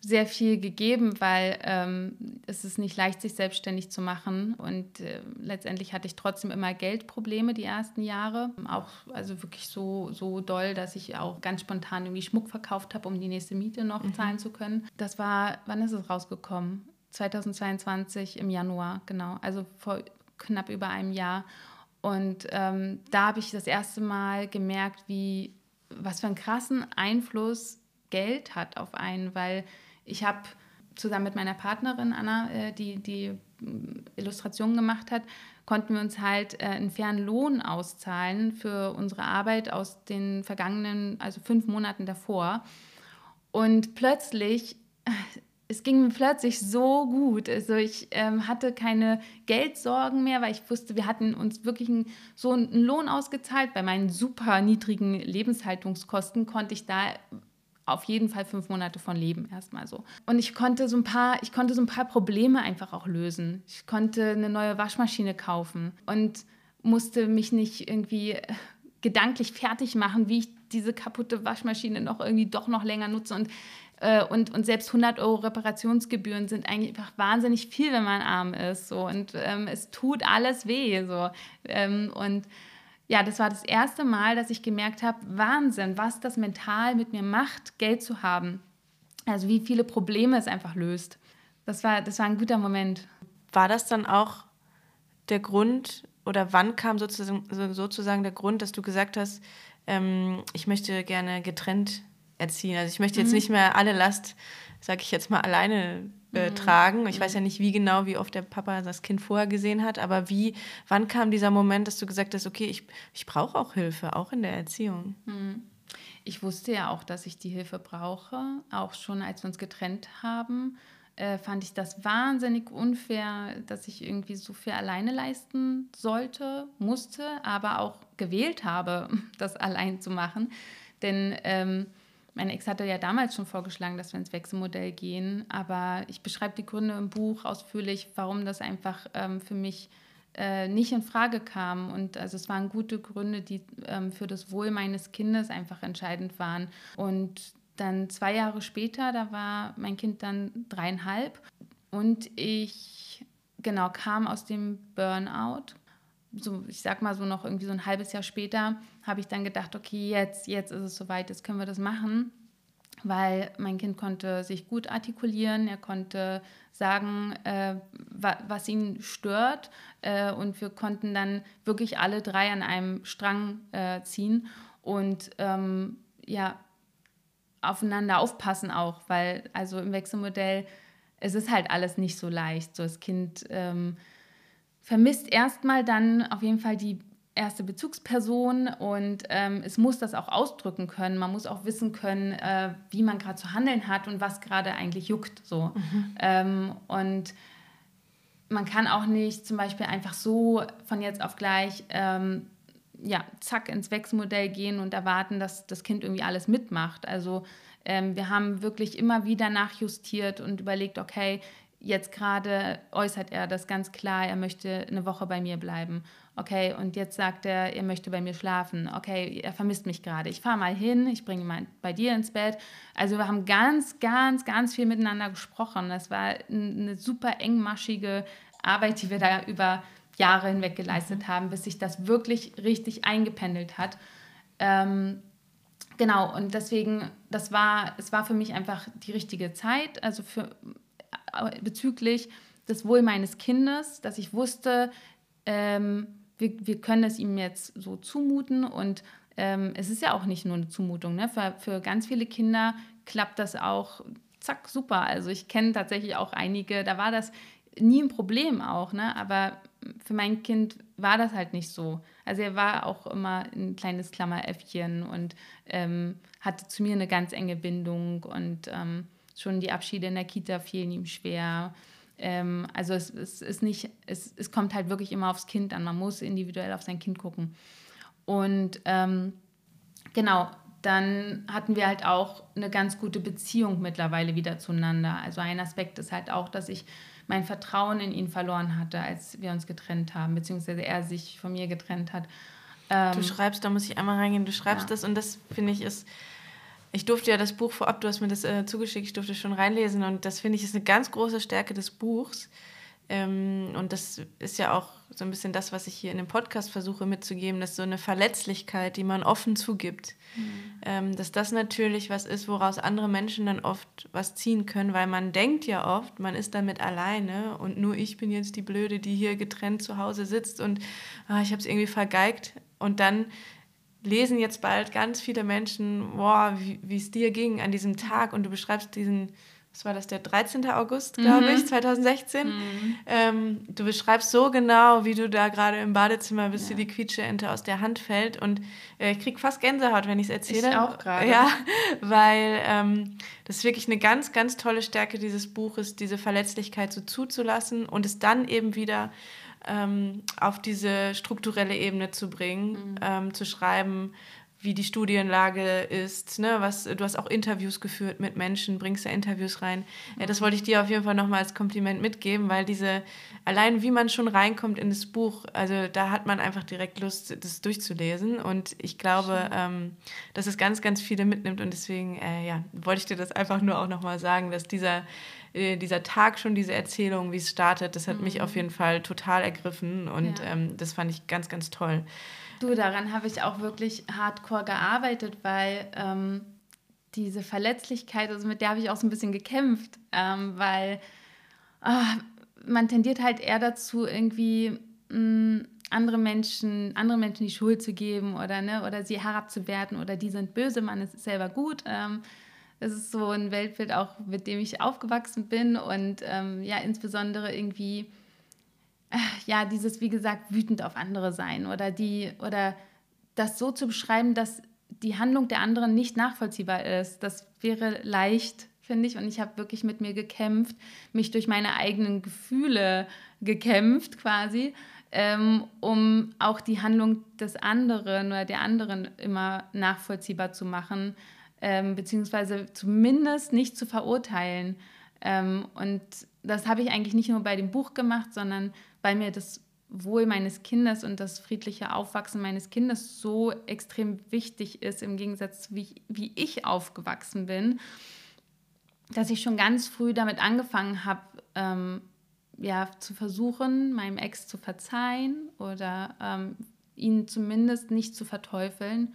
sehr viel gegeben, weil ähm, es ist nicht leicht, sich selbstständig zu machen. Und äh, letztendlich hatte ich trotzdem immer Geldprobleme die ersten Jahre. Auch also wirklich so, so doll, dass ich auch ganz spontan irgendwie Schmuck verkauft habe, um die nächste Miete noch mhm. zahlen zu können. Das war, wann ist es rausgekommen? 2022 im Januar, genau. Also vor knapp über einem Jahr. Und ähm, da habe ich das erste Mal gemerkt, wie was für einen krassen Einfluss Geld hat auf einen, weil ich habe zusammen mit meiner Partnerin Anna, äh, die die mm, Illustrationen gemacht hat, konnten wir uns halt äh, einen fairen Lohn auszahlen für unsere Arbeit aus den vergangenen, also fünf Monaten davor. Und plötzlich, es ging mir plötzlich so gut. Also ich ähm, hatte keine Geldsorgen mehr, weil ich wusste, wir hatten uns wirklich einen, so einen Lohn ausgezahlt. Bei meinen super niedrigen Lebenshaltungskosten konnte ich da auf jeden Fall fünf Monate von leben, erstmal so. Und ich konnte so ein paar, ich konnte so ein paar Probleme einfach auch lösen. Ich konnte eine neue Waschmaschine kaufen und musste mich nicht irgendwie äh, gedanklich fertig machen, wie ich diese kaputte Waschmaschine noch irgendwie doch noch länger nutze und äh, und, und selbst 100 Euro Reparationsgebühren sind eigentlich einfach wahnsinnig viel, wenn man arm ist. So. Und ähm, es tut alles weh. So. Ähm, und ja, das war das erste Mal, dass ich gemerkt habe, Wahnsinn, was das mental mit mir macht, Geld zu haben. Also wie viele Probleme es einfach löst. Das war, das war ein guter Moment. War das dann auch der Grund oder wann kam sozusagen, sozusagen der Grund, dass du gesagt hast, ähm, ich möchte gerne getrennt erziehen? Also ich möchte jetzt mhm. nicht mehr alle Last, sage ich jetzt mal, alleine äh, mhm. tragen. Ich weiß ja nicht, wie genau, wie oft der Papa das Kind vorher gesehen hat, aber wie, wann kam dieser Moment, dass du gesagt hast, okay, ich, ich brauche auch Hilfe, auch in der Erziehung? Mhm. Ich wusste ja auch, dass ich die Hilfe brauche, auch schon als wir uns getrennt haben. äh, fand ich das wahnsinnig unfair, dass ich irgendwie so viel alleine leisten sollte, musste, aber auch gewählt habe, das allein zu machen. Denn ähm, mein Ex hatte ja damals schon vorgeschlagen, dass wir ins Wechselmodell gehen, aber ich beschreibe die Gründe im Buch ausführlich, warum das einfach ähm, für mich äh, nicht in Frage kam. Und also es waren gute Gründe, die ähm, für das Wohl meines Kindes einfach entscheidend waren. Und dann zwei Jahre später, da war mein Kind dann dreieinhalb und ich genau kam aus dem Burnout. So, ich sag mal so noch irgendwie so ein halbes Jahr später habe ich dann gedacht, okay, jetzt, jetzt ist es soweit, jetzt können wir das machen weil mein Kind konnte sich gut artikulieren, er konnte sagen, äh, wa was ihn stört äh, und wir konnten dann wirklich alle drei an einem Strang äh, ziehen und ähm, ja, aufeinander aufpassen auch, weil also im Wechselmodell, es ist halt alles nicht so leicht. So das Kind ähm, vermisst erstmal dann auf jeden Fall die erste Bezugsperson und ähm, es muss das auch ausdrücken können. Man muss auch wissen können, äh, wie man gerade zu handeln hat und was gerade eigentlich juckt. So. Mhm. Ähm, und man kann auch nicht zum Beispiel einfach so von jetzt auf gleich ähm, ja, zack ins Wechselmodell gehen und erwarten, dass das Kind irgendwie alles mitmacht. Also ähm, wir haben wirklich immer wieder nachjustiert und überlegt, okay, jetzt gerade äußert er das ganz klar, er möchte eine Woche bei mir bleiben. Okay, und jetzt sagt er, er möchte bei mir schlafen. Okay, er vermisst mich gerade. Ich fahre mal hin, ich bringe ihn mal bei dir ins Bett. Also wir haben ganz, ganz, ganz viel miteinander gesprochen. Das war eine super engmaschige Arbeit, die wir da über Jahre hinweg geleistet haben, bis sich das wirklich richtig eingependelt hat. Ähm, genau, und deswegen, das war, es war für mich einfach die richtige Zeit, also für, äh, bezüglich des Wohl meines Kindes, dass ich wusste, ähm, wir, wir können es ihm jetzt so zumuten und ähm, es ist ja auch nicht nur eine Zumutung. Ne? Für, für ganz viele Kinder klappt das auch, zack, super. Also ich kenne tatsächlich auch einige, da war das nie ein Problem auch, ne? aber für mein Kind war das halt nicht so. Also er war auch immer ein kleines Klammeräffchen und ähm, hatte zu mir eine ganz enge Bindung und ähm, schon die Abschiede in der Kita fielen ihm schwer. Ähm, also es, es, ist nicht, es, es kommt halt wirklich immer aufs Kind an. Man muss individuell auf sein Kind gucken. Und ähm, genau, dann hatten wir halt auch eine ganz gute Beziehung mittlerweile wieder zueinander. Also ein Aspekt ist halt auch, dass ich mein Vertrauen in ihn verloren hatte, als wir uns getrennt haben, beziehungsweise er sich von mir getrennt hat. Ähm, du schreibst, da muss ich einmal reingehen, du schreibst ja. das und das finde ich ist ich durfte ja das Buch vorab, du hast mir das äh, zugeschickt, ich durfte schon reinlesen und das finde ich ist eine ganz große Stärke des Buchs. Ähm, und das ist ja auch so ein bisschen das, was ich hier in dem Podcast versuche mitzugeben, dass so eine Verletzlichkeit, die man offen zugibt, mhm. ähm, dass das natürlich was ist, woraus andere Menschen dann oft was ziehen können, weil man denkt ja oft, man ist damit alleine und nur ich bin jetzt die Blöde, die hier getrennt zu Hause sitzt und ah, ich habe es irgendwie vergeigt. Und dann lesen jetzt bald ganz viele Menschen, boah, wie es dir ging an diesem Tag und du beschreibst diesen, was war das, der 13. August, glaube mhm. ich, 2016. Mhm. Ähm, du beschreibst so genau, wie du da gerade im Badezimmer bist, ja. dir die Quietscheente aus der Hand fällt und äh, ich krieg fast Gänsehaut, wenn ich es erzähle. Ich auch gerade. Ja, weil ähm, das ist wirklich eine ganz, ganz tolle Stärke dieses Buches, diese Verletzlichkeit so zuzulassen und es dann eben wieder ähm, auf diese strukturelle Ebene zu bringen, mhm. ähm, zu schreiben, wie die Studienlage ist. Ne? Was, du hast auch Interviews geführt mit Menschen, bringst da Interviews rein. Ja, das wollte ich dir auf jeden Fall nochmal als Kompliment mitgeben, weil diese, allein wie man schon reinkommt in das Buch, also da hat man einfach direkt Lust, das durchzulesen. Und ich glaube, ähm, dass es ganz, ganz viele mitnimmt. Und deswegen, äh, ja, wollte ich dir das einfach nur auch nochmal sagen, dass dieser äh, dieser Tag schon, diese Erzählung, wie es startet, das hat mhm. mich auf jeden Fall total ergriffen und ja. ähm, das fand ich ganz, ganz toll. Du, daran habe ich auch wirklich hardcore gearbeitet, weil ähm, diese Verletzlichkeit, also mit der habe ich auch so ein bisschen gekämpft, ähm, weil oh, man tendiert halt eher dazu, irgendwie mh, mm, andere Menschen, andere Menschen die Schuld zu geben oder, ne, oder sie herabzuwerten oder die sind böse, man ist selber gut. Ähm, das ist so ein Weltbild auch, mit dem ich aufgewachsen bin und ähm, ja, insbesondere irgendwie, ja, dieses, wie gesagt, wütend auf andere sein oder die, oder das so zu beschreiben, dass die Handlung der anderen nicht nachvollziehbar ist. Das wäre leicht finde ich. Und ich habe wirklich mit mir gekämpft, mich durch meine eigenen Gefühle gekämpft quasi, ähm, um auch die Handlung des anderen oder der anderen immer nachvollziehbar zu machen, ähm, beziehungsweise zumindest nicht zu verurteilen. Ähm, und das habe ich eigentlich nicht nur bei dem Buch gemacht, sondern weil mir das Wohl meines Kindes und das friedliche Aufwachsen meines Kindes so extrem wichtig ist, im Gegensatz zu wie wie ich aufgewachsen bin, dass ich schon ganz früh damit angefangen habe, ähm, ja, zu versuchen, meinem Ex zu verzeihen oder ähm, ihn zumindest nicht zu verteufeln.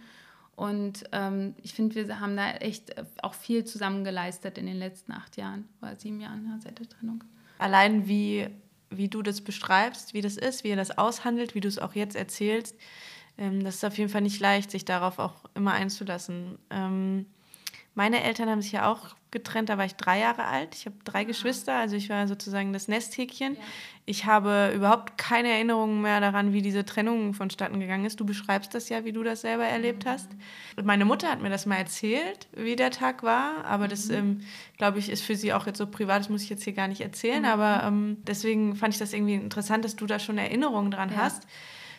Und ähm, ich finde, wir haben da echt auch viel zusammen geleistet in den letzten acht Jahren oder sieben Jahren seit der Trennung. Allein wie wie du das beschreibst, wie das ist, wie ihr das aushandelt, wie du es auch jetzt erzählst. Ähm, das ist auf jeden Fall nicht leicht, sich darauf auch immer einzulassen. Ähm, meine Eltern haben sich ja auch getrennt, da war ich drei Jahre alt. Ich habe drei Geschwister, also ich war sozusagen das Nesthäkchen. Ja. Ich habe überhaupt keine Erinnerungen mehr daran, wie diese Trennung vonstatten gegangen ist. Du beschreibst das ja, wie du das selber erlebt mhm. hast. Und meine Mutter hat mir das mal erzählt, wie der Tag war, aber mhm. das, ähm, glaube ich, ist für sie auch jetzt so privat, das muss ich jetzt hier gar nicht erzählen, mhm. aber ähm, deswegen fand ich das irgendwie interessant, dass du da schon Erinnerungen dran ja. hast.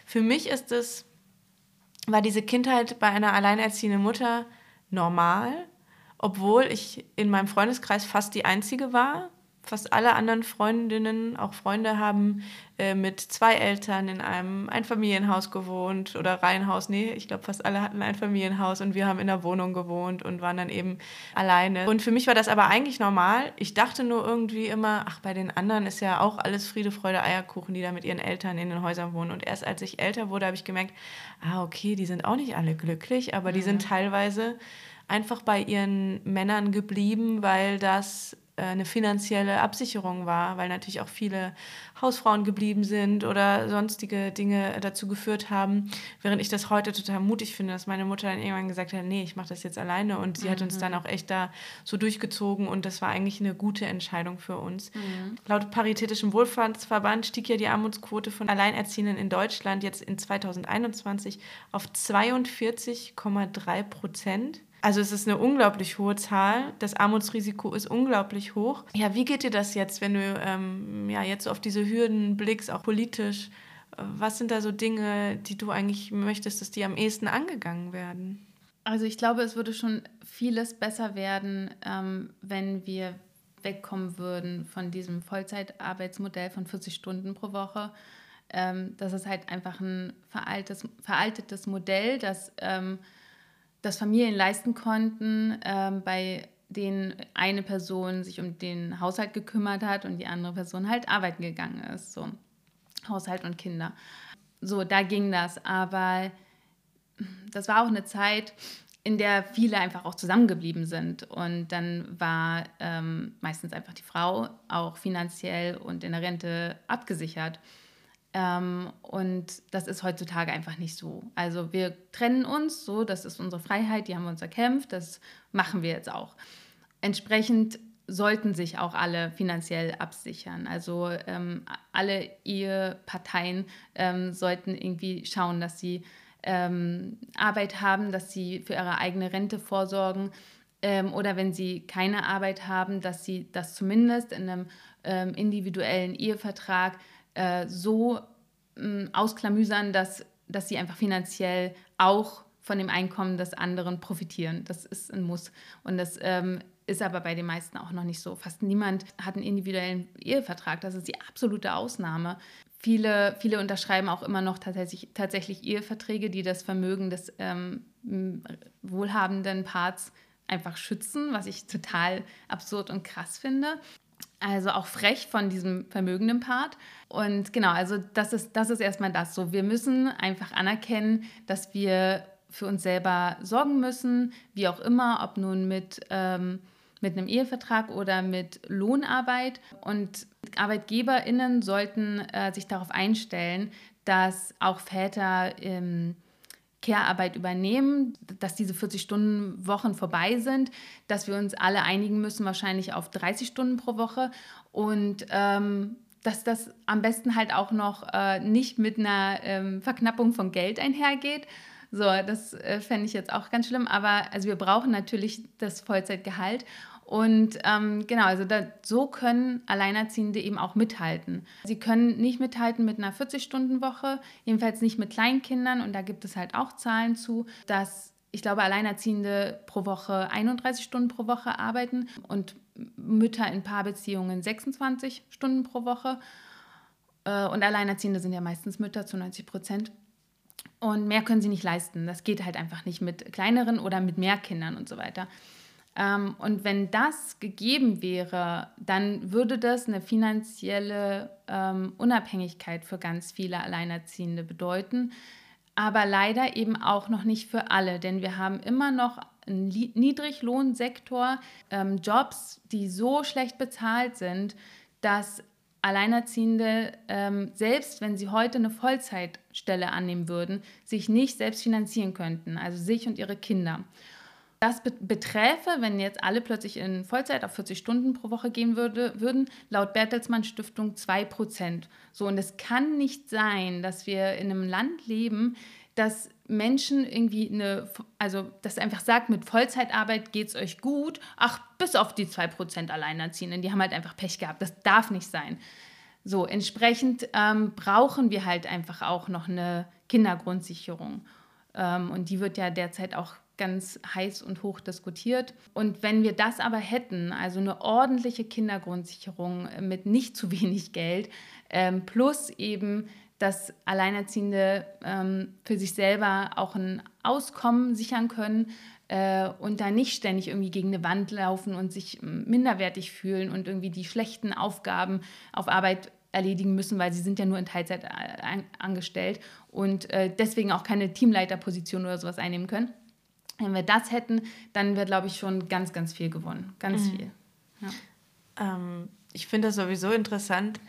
Für mich ist es, war diese Kindheit bei einer alleinerziehenden Mutter normal obwohl ich in meinem Freundeskreis fast die Einzige war. Fast alle anderen Freundinnen, auch Freunde, haben äh, mit zwei Eltern in einem Einfamilienhaus gewohnt oder Reihenhaus. Nee, ich glaube, fast alle hatten ein Familienhaus und wir haben in der Wohnung gewohnt und waren dann eben alleine. Und für mich war das aber eigentlich normal. Ich dachte nur irgendwie immer, ach, bei den anderen ist ja auch alles Friede, Freude, Eierkuchen, die da mit ihren Eltern in den Häusern wohnen. Und erst als ich älter wurde, habe ich gemerkt, ah, okay, die sind auch nicht alle glücklich, aber die sind teilweise einfach bei ihren Männern geblieben, weil das äh, eine finanzielle Absicherung war, weil natürlich auch viele Hausfrauen geblieben sind oder sonstige Dinge dazu geführt haben. Während ich das heute total mutig finde, dass meine Mutter dann irgendwann gesagt hat, nee, ich mache das jetzt alleine. Und sie mhm. hat uns dann mhm. auch echt da so durchgezogen und das war eigentlich eine gute Entscheidung für uns. Mhm. Laut Paritätischem Wohlfahrtsverband stieg ja die Armutsquote von Alleinerziehenden in Deutschland jetzt in 2021 auf 42,3 Prozent. Also es ist eine unglaublich hohe Zahl. Das Armutsrisiko ist unglaublich hoch. Ja, wie geht dir das jetzt, wenn du ähm, ja, jetzt auf diese Hürden blickst, auch politisch? Was sind da so Dinge, die du eigentlich möchtest, dass die am ehesten angegangen werden? Also ich glaube, es würde schon vieles besser werden, ähm, wenn wir wegkommen würden von diesem Vollzeitarbeitsmodell von 40 Stunden pro Woche. Ähm, das ist halt einfach ein veraltetes, veraltetes Modell, das ähm, das Familien leisten konnten, ähm, bei denen eine Person sich um den Haushalt gekümmert hat und die andere Person halt arbeiten gegangen ist. So Haushalt und Kinder. So, da ging das. Aber das war auch eine Zeit, in der viele einfach auch zusammengeblieben sind. Und dann war ähm, meistens einfach die Frau auch finanziell und in der Rente abgesichert. Ähm, und das ist heutzutage einfach nicht so. Also wir trennen uns, so, das ist unsere Freiheit, die haben wir uns erkämpft, das machen wir jetzt auch. Entsprechend sollten sich auch alle finanziell absichern. Also ähm, alle Eheparteien ähm, sollten irgendwie schauen, dass sie ähm, Arbeit haben, dass sie für ihre eigene Rente vorsorgen ähm, oder wenn sie keine Arbeit haben, dass sie das zumindest in einem ähm, individuellen Ehevertrag äh, so äh, ausklamüsern, dass, dass sie einfach finanziell auch von dem Einkommen des anderen profitieren. Das ist ein Muss. Und das ähm, ist aber bei den meisten auch noch nicht so. Fast niemand hat einen individuellen Ehevertrag. Das ist die absolute Ausnahme. Viele, viele unterschreiben auch immer noch tatsächlich, tatsächlich Eheverträge, die das Vermögen des ähm, wohlhabenden Parts einfach schützen, was ich total absurd und krass finde. Also auch frech von diesem vermögenden Part. Und genau, also das ist, das ist erstmal das so. Wir müssen einfach anerkennen, dass wir für uns selber sorgen müssen, wie auch immer, ob nun mit, ähm, mit einem Ehevertrag oder mit Lohnarbeit. Und ArbeitgeberInnen sollten äh, sich darauf einstellen, dass auch Väter ähm, Care-Arbeit übernehmen, dass diese 40-Stunden-Wochen vorbei sind, dass wir uns alle einigen müssen, wahrscheinlich auf 30 Stunden pro Woche und ähm, dass das am besten halt auch noch äh, nicht mit einer ähm, Verknappung von Geld einhergeht, So, das äh, fände ich jetzt auch ganz schlimm. Aber also wir brauchen natürlich das Vollzeitgehalt. Und ähm, genau, also da, so können Alleinerziehende eben auch mithalten. Sie können nicht mithalten mit einer 40-Stunden-Woche, jedenfalls nicht mit Kleinkindern. Und da gibt es halt auch Zahlen zu, dass ich glaube, Alleinerziehende pro Woche 31 Stunden pro Woche arbeiten und Mütter in Paarbeziehungen 26 Stunden pro Woche. Äh, und Alleinerziehende sind ja meistens Mütter zu 90 Prozent. Und mehr können sie nicht leisten. Das geht halt einfach nicht mit kleineren oder mit mehr Kindern und so weiter. Ähm, und wenn das gegeben wäre, dann würde das eine finanzielle ähm, Unabhängigkeit für ganz viele Alleinerziehende bedeuten. Aber leider eben auch noch nicht für alle, denn wir haben immer noch einen Niedriglohnsektor, ähm, Jobs, die so schlecht bezahlt sind, dass Alleinerziehende, ähm, selbst wenn sie heute eine Vollzeitstelle annehmen würden, sich nicht selbst finanzieren könnten, also sich und ihre Kinder. Das beträfe, wenn jetzt alle plötzlich in Vollzeit auf 40 Stunden pro Woche gehen würde, würden, laut Bertelsmann Stiftung 2%. So, und es kann nicht sein, dass wir in einem Land leben, das Menschen irgendwie eine, also das einfach sagt, mit Vollzeitarbeit geht es euch gut, ach, bis auf die 2% Alleinerziehenden, die haben halt einfach Pech gehabt. Das darf nicht sein. So, entsprechend ähm, brauchen wir halt einfach auch noch eine Kindergrundsicherung. Ähm, und die wird ja derzeit auch ganz heiß und hoch diskutiert. Und wenn wir das aber hätten, also eine ordentliche Kindergrundsicherung mit nicht zu wenig Geld, ähm, plus eben dass Alleinerziehende ähm, für sich selber auch ein Auskommen sichern können äh, und da nicht ständig irgendwie gegen eine Wand laufen und sich minderwertig fühlen und irgendwie die schlechten Aufgaben auf Arbeit erledigen müssen, weil sie sind ja nur in Teilzeit äh, angestellt und äh, deswegen auch keine Teamleiterposition oder sowas einnehmen können. Wenn wir das hätten, dann wäre, glaube ich, schon ganz, ganz viel gewonnen. Ganz mhm. viel. Ja. Ähm, ich finde das sowieso interessant,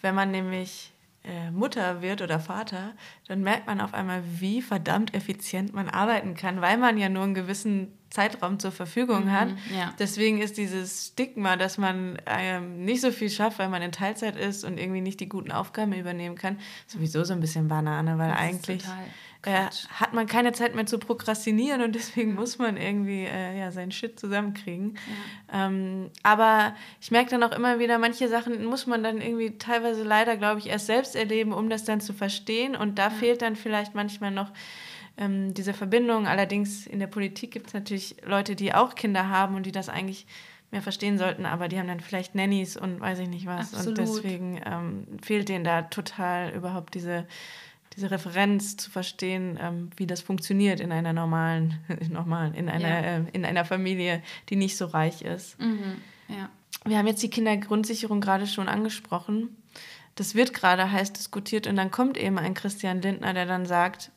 wenn man nämlich äh, Mutter wird oder Vater, dann merkt man auf einmal, wie verdammt effizient man arbeiten kann, weil man ja nur einen gewissen Zeitraum zur Verfügung mhm, hat. Ja. Deswegen ist dieses Stigma, dass man ähm, nicht so viel schafft, weil man in Teilzeit ist und irgendwie nicht die guten Aufgaben übernehmen kann, sowieso so ein bisschen Banane, weil das eigentlich äh, hat man keine Zeit mehr zu prokrastinieren und deswegen ja. muss man irgendwie äh, ja, seinen Shit zusammenkriegen. Ja. Ähm, aber ich merke dann auch immer wieder, manche Sachen muss man dann irgendwie teilweise leider, glaube ich, erst selbst erleben, um das dann zu verstehen. Und da ja. fehlt dann vielleicht manchmal noch ähm, diese Verbindung. Allerdings in der Politik gibt es natürlich Leute, die auch Kinder haben und die das eigentlich mehr verstehen sollten, aber die haben dann vielleicht Nannies und weiß ich nicht was. Absolut. Und deswegen ähm, fehlt denen da total überhaupt diese diese Referenz zu verstehen, ähm, wie das funktioniert in einer normalen, normalen in einer, ja. äh, in einer Familie, die nicht so reich ist. Mhm. Ja. Wir haben jetzt die Kindergrundsicherung gerade schon angesprochen. Das wird gerade heiß diskutiert und dann kommt eben ein Christian Lindner, der dann sagt,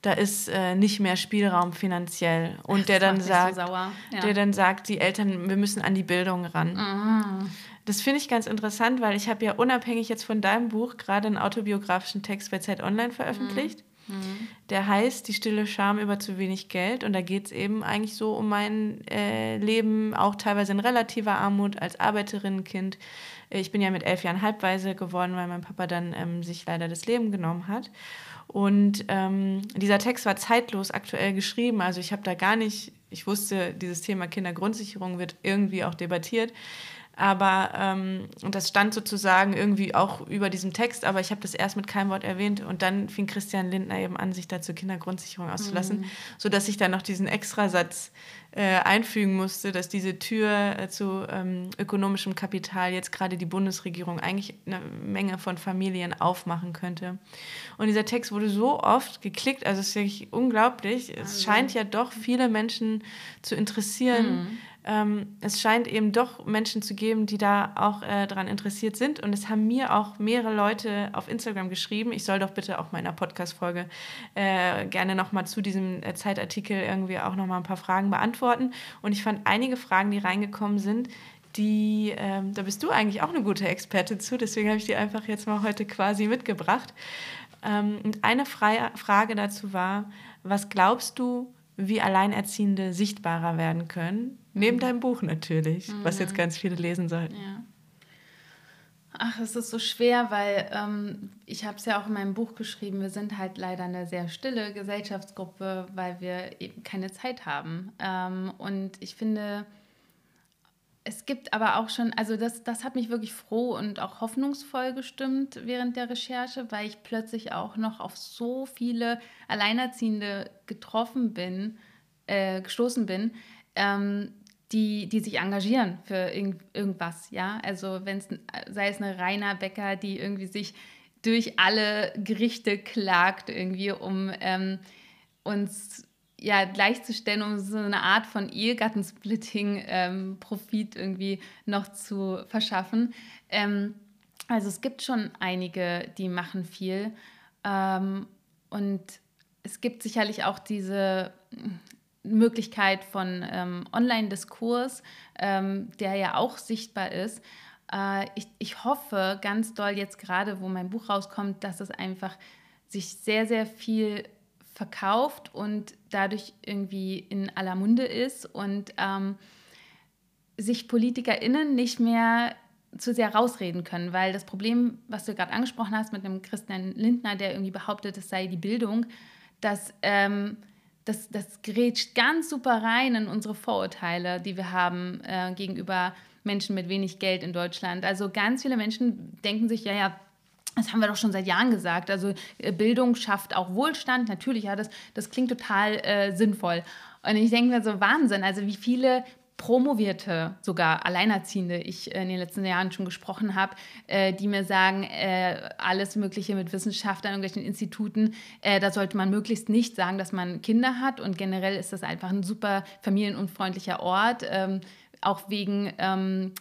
da ist äh, nicht mehr Spielraum finanziell und Ach, der dann sagt, so ja. der dann sagt, die Eltern, wir müssen an die Bildung ran. Mhm. Das finde ich ganz interessant, weil ich habe ja unabhängig jetzt von deinem Buch gerade einen autobiografischen Text bei Zeit Online veröffentlicht. Mhm. mhm. Der heißt Die stille Scham über zu wenig Geld. Und da geht es eben eigentlich so um mein äh, Leben, auch teilweise in relativer Armut als Arbeiterinnenkind. Ich bin ja mit elf Jahren halbweise geworden, weil mein Papa dann ähm, sich leider das Leben genommen hat. Und ähm, dieser Text war zeitlos aktuell geschrieben. Also ich habe da gar nicht, ich wusste, dieses Thema Kindergrundsicherung wird irgendwie auch debattiert. Aber ähm, und das stand sozusagen irgendwie auch über diesem Text, aber ich habe das erst mit keinem Wort erwähnt und dann fing Christian Lindner eben an, sich da zur Kindergrundsicherung auszulassen, mhm. sodass ich dann noch diesen Extrasatz äh, einfügen musste, dass diese Tür äh, zu ähm, ökonomischem Kapital jetzt gerade die Bundesregierung eigentlich eine Menge von Familien aufmachen könnte. Und dieser Text wurde so oft geklickt, also es ist wirklich unglaublich. Es also. scheint ja doch viele Menschen zu interessieren. Mhm ähm, es scheint eben doch Menschen zu geben, die da auch äh, daran interessiert sind. Und es haben mir auch mehrere Leute auf Instagram geschrieben, ich soll doch bitte auch meiner Podcast-Folge äh, gerne nochmal zu diesem äh, Zeitartikel irgendwie auch nochmal ein paar Fragen beantworten. Und ich fand einige Fragen, die reingekommen sind, die, ähm, da bist du eigentlich auch eine gute Experte zu, deswegen habe ich die einfach jetzt mal heute quasi mitgebracht. Ähm, und eine Fra Frage dazu war, was glaubst du, wie Alleinerziehende sichtbarer werden können? Neben mhm. deinem Buch natürlich, mhm. was jetzt mhm. ganz viele lesen sollten. Ja. Ach, es ist so schwer, weil ähm, ich habe es ja auch in meinem Buch geschrieben, wir sind halt leider eine sehr stille Gesellschaftsgruppe, weil wir eben keine Zeit haben. Ähm, und ich finde, es gibt aber auch schon, also das, das hat mich wirklich froh und auch hoffnungsvoll gestimmt während der Recherche, weil ich plötzlich auch noch auf so viele Alleinerziehende getroffen bin, äh, gestoßen bin, ähm, die, die sich engagieren für irgend, irgendwas, ja. Also wenn es sei es eine Rainer Bäcker, die irgendwie sich durch alle Gerichte klagt, irgendwie, um ähm, uns ja, gleichzustellen, um so eine Art von Ehegattensplitting-Profit ähm, irgendwie noch zu verschaffen. Ähm, also es gibt schon einige, die machen viel. Ähm, und es gibt sicherlich auch diese Möglichkeit von ähm, Online-Diskurs, ähm, der ja auch sichtbar ist. Äh, ich, ich hoffe ganz doll jetzt gerade, wo mein Buch rauskommt, dass es einfach sich sehr, sehr viel verkauft und dadurch irgendwie in aller Munde ist und ähm, sich PolitikerInnen nicht mehr zu sehr rausreden können, weil das Problem, was du gerade angesprochen hast mit einem Christian Lindner, der irgendwie behauptet, es sei die Bildung, dass ähm, das, das grätscht ganz super rein in unsere Vorurteile, die wir haben äh, gegenüber Menschen mit wenig Geld in Deutschland. Also ganz viele Menschen denken sich, ja, ja, das haben wir doch schon seit Jahren gesagt. Also äh, Bildung schafft auch Wohlstand. Natürlich, ja, das, das klingt total äh, sinnvoll. Und ich denke mir so, Wahnsinn, also wie viele Promovierte, sogar Alleinerziehende, ich äh, in den letzten Jahren schon gesprochen habe, äh, die mir sagen, äh, alles Mögliche mit Wissenschaftlern, irgendwelchen Instituten, da sollte man möglichst nicht sagen, dass man Kinder hat. Und generell ist das einfach ein super familienunfreundlicher Ort, ähm, auch wegen... Ähm,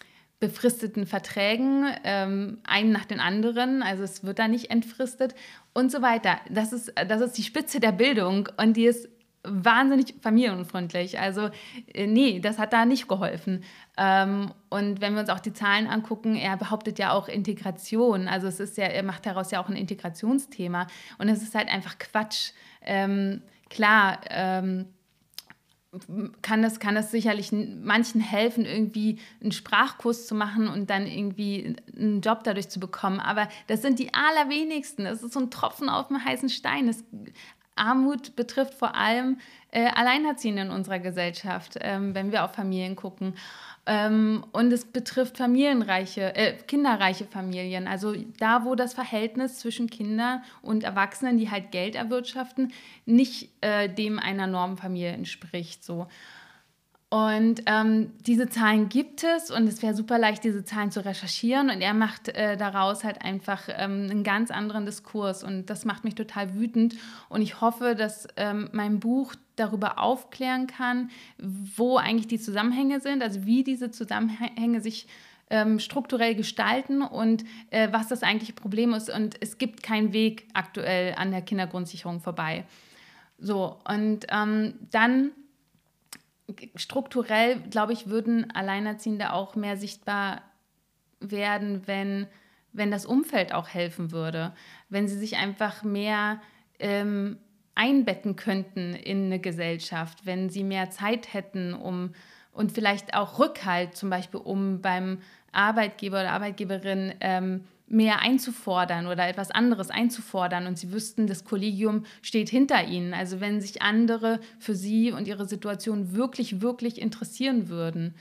befristeten Verträgen, ähm, einen nach den anderen, also es wird da nicht entfristet und so weiter. Das ist, das ist die Spitze der Bildung und die ist wahnsinnig familienunfreundlich. Also äh, nee, das hat da nicht geholfen. Ähm, und wenn wir uns auch die Zahlen angucken, er behauptet ja auch Integration. Also es ist ja, er macht daraus ja auch ein Integrationsthema. Und es ist halt einfach Quatsch. Ähm, klar, ähm, kann das, kann das sicherlich manchen helfen, irgendwie einen Sprachkurs zu machen und dann irgendwie einen Job dadurch zu bekommen. Aber das sind die allerwenigsten. Das ist so ein Tropfen auf dem heißen Stein. Das, Armut betrifft vor allem äh, Alleinerziehende in unserer Gesellschaft, ähm, wenn wir auf Familien gucken. Ähm, und es betrifft familienreiche, äh, kinderreiche Familien. Also da, wo das Verhältnis zwischen Kindern und Erwachsenen, die halt Geld erwirtschaften, nicht äh, dem einer Normfamilie entspricht. So. Und ähm, diese Zahlen gibt es und es wäre super leicht, diese Zahlen zu recherchieren. Und er macht äh, daraus halt einfach ähm, einen ganz anderen Diskurs. Und das macht mich total wütend. Und ich hoffe, dass ähm, mein Buch darüber aufklären kann, wo eigentlich die Zusammenhänge sind, also wie diese Zusammenhänge sich ähm, strukturell gestalten und äh, was das eigentliche Problem ist. Und es gibt keinen Weg aktuell an der Kindergrundsicherung vorbei. So, und ähm, dann strukturell, glaube ich, würden Alleinerziehende auch mehr sichtbar werden, wenn, wenn das Umfeld auch helfen würde, wenn sie sich einfach mehr ähm, einbetten könnten in eine Gesellschaft, wenn sie mehr Zeit hätten, um und vielleicht auch Rückhalt, zum Beispiel um beim Arbeitgeber oder Arbeitgeberin ähm, mehr einzufordern oder etwas anderes einzufordern und sie wüssten, das Kollegium steht hinter ihnen. Also wenn sich andere für sie und ihre Situation wirklich, wirklich interessieren würden,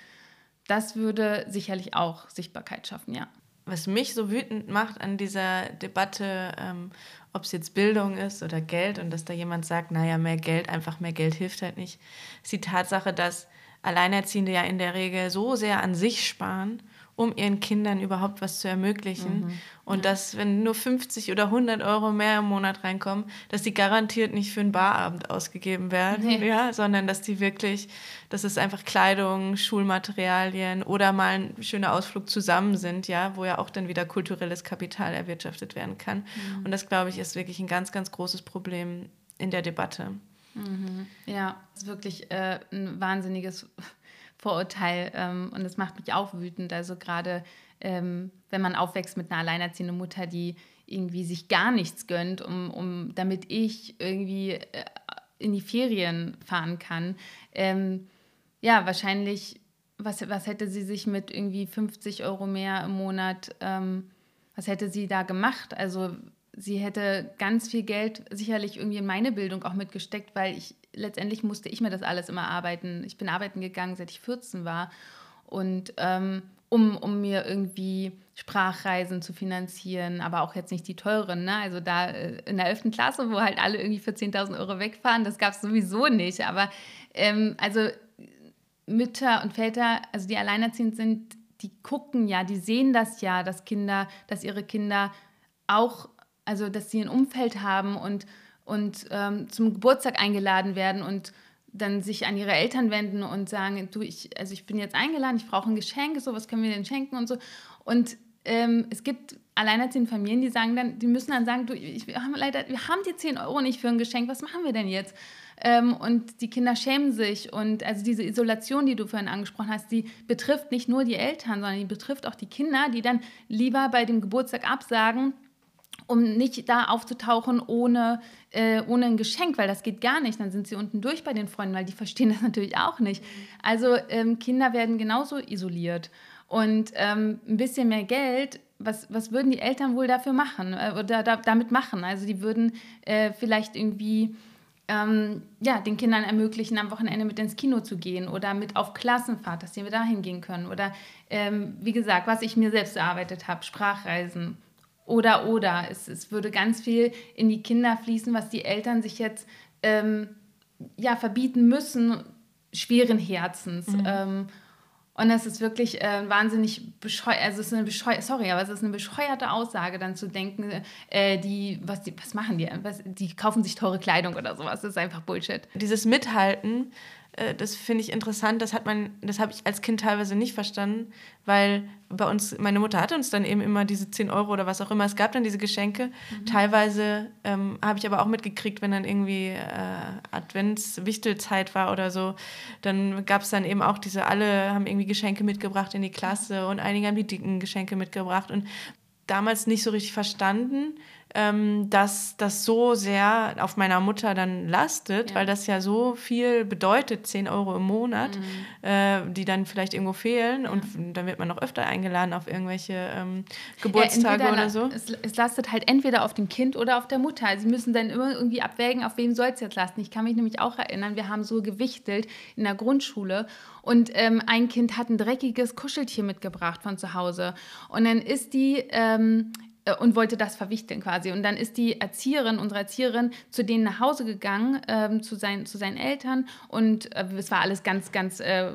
das würde sicherlich auch Sichtbarkeit schaffen, ja. Was mich so wütend macht an dieser Debatte, ähm, ob es jetzt Bildung ist oder Geld und dass da jemand sagt, naja, mehr Geld, einfach mehr Geld hilft halt nicht, ist die Tatsache, dass Alleinerziehende ja in der Regel so sehr an sich sparen um ihren Kindern überhaupt was zu ermöglichen. Mhm. Und ja. dass, wenn nur 50 oder 100 Euro mehr im Monat reinkommen, dass die garantiert nicht für einen Barabend ausgegeben werden, nee. ja, sondern dass die wirklich, dass es einfach Kleidung, Schulmaterialien oder mal ein schöner Ausflug zusammen sind, ja, wo ja auch dann wieder kulturelles Kapital erwirtschaftet werden kann. Mhm. Und das, glaube ich, ist wirklich ein ganz, ganz großes Problem in der Debatte. Mhm. Ja, ist wirklich äh, ein wahnsinniges Vorurteil ähm, und das macht mich auch wütend. Also gerade ähm, wenn man aufwächst mit einer alleinerziehenden Mutter, die irgendwie sich gar nichts gönnt, um, um damit ich irgendwie äh, in die Ferien fahren kann. Ähm, ja, wahrscheinlich, was, was hätte sie sich mit irgendwie 50 Euro mehr im Monat ähm, was hätte sie da gemacht? Also sie hätte ganz viel Geld sicherlich irgendwie in meine Bildung auch mitgesteckt, weil ich letztendlich musste ich mir das alles immer arbeiten. Ich bin arbeiten gegangen, seit ich 14 war. Und ähm, um, um mir irgendwie Sprachreisen zu finanzieren, aber auch jetzt nicht die teuren. Ne? Also da äh, in der 11. Klasse, wo halt alle irgendwie für 10.000 Euro wegfahren, das gab es sowieso nicht. Aber ähm, also Mütter und Väter, also die alleinerziehend sind, die gucken ja, die sehen das ja, dass Kinder, dass ihre Kinder auch, also dass sie ein Umfeld haben und, und ähm, zum Geburtstag eingeladen werden und dann sich an ihre Eltern wenden und sagen, du, ich, also ich bin jetzt eingeladen, ich brauche ein Geschenk, so was können wir denn schenken und so. Und ähm, es gibt alleinerziehende Familien, die sagen dann, die müssen dann sagen, du, ich, wir haben leider, wir haben die 10 Euro nicht für ein Geschenk, was machen wir denn jetzt? Ähm, und die Kinder schämen sich. Und also diese Isolation, die du vorhin angesprochen hast, die betrifft nicht nur die Eltern, sondern die betrifft auch die Kinder, die dann lieber bei dem Geburtstag absagen, um nicht da aufzutauchen ohne, äh, ohne ein Geschenk, weil das geht gar nicht. Dann sind sie unten durch bei den Freunden, weil die verstehen das natürlich auch nicht. Also ähm, Kinder werden genauso isoliert. Und ähm, ein bisschen mehr Geld, was, was würden die Eltern wohl dafür machen äh, oder da, damit machen? Also die würden äh, vielleicht irgendwie ähm, ja, den Kindern ermöglichen, am Wochenende mit ins Kino zu gehen oder mit auf Klassenfahrt, dass sie dahin gehen können. Oder ähm, wie gesagt, was ich mir selbst erarbeitet habe, Sprachreisen. Oder, oder. Es, es würde ganz viel in die Kinder fließen, was die Eltern sich jetzt ähm, ja, verbieten müssen, schweren Herzens. Mhm. Ähm, und das ist wirklich äh, wahnsinnig bescheuert, also es ist eine bescheuerte, sorry, aber es ist eine bescheuerte Aussage, dann zu denken, äh, die, was, die, was machen die? Was, die kaufen sich teure Kleidung oder sowas. Das ist einfach Bullshit. Dieses Mithalten das finde ich interessant. Das hat man, das habe ich als Kind teilweise nicht verstanden, weil bei uns, meine Mutter hatte uns dann eben immer diese 10 Euro oder was auch immer. Es gab dann diese Geschenke. Mhm. Teilweise ähm, habe ich aber auch mitgekriegt, wenn dann irgendwie äh, Advents-Wichtelzeit war oder so, dann gab es dann eben auch diese, alle haben irgendwie Geschenke mitgebracht in die Klasse und einige haben die dicken Geschenke mitgebracht. Und damals nicht so richtig verstanden, ähm, dass das so sehr auf meiner Mutter dann lastet, ja. weil das ja so viel bedeutet, 10 Euro im Monat, mhm. äh, die dann vielleicht irgendwo fehlen ja. und dann wird man noch öfter eingeladen auf irgendwelche ähm, Geburtstage ja, oder so. Es, es, lastet halt entweder auf dem Kind oder auf der Mutter. Sie müssen dann immer irgendwie abwägen, auf wen soll es jetzt lasten. Ich kann mich nämlich auch erinnern, wir haben so gewichtelt in der Grundschule und ähm, ein Kind hat ein dreckiges Kuscheltier mitgebracht von zu Hause und dann ist die ähm, äh, und wollte das verwichteln quasi. Und dann ist die Erzieherin, unsere Erzieherin, zu denen nach Hause gegangen, ähm, zu, sein, zu seinen Eltern. Und äh, es war alles ganz, ganz, äh,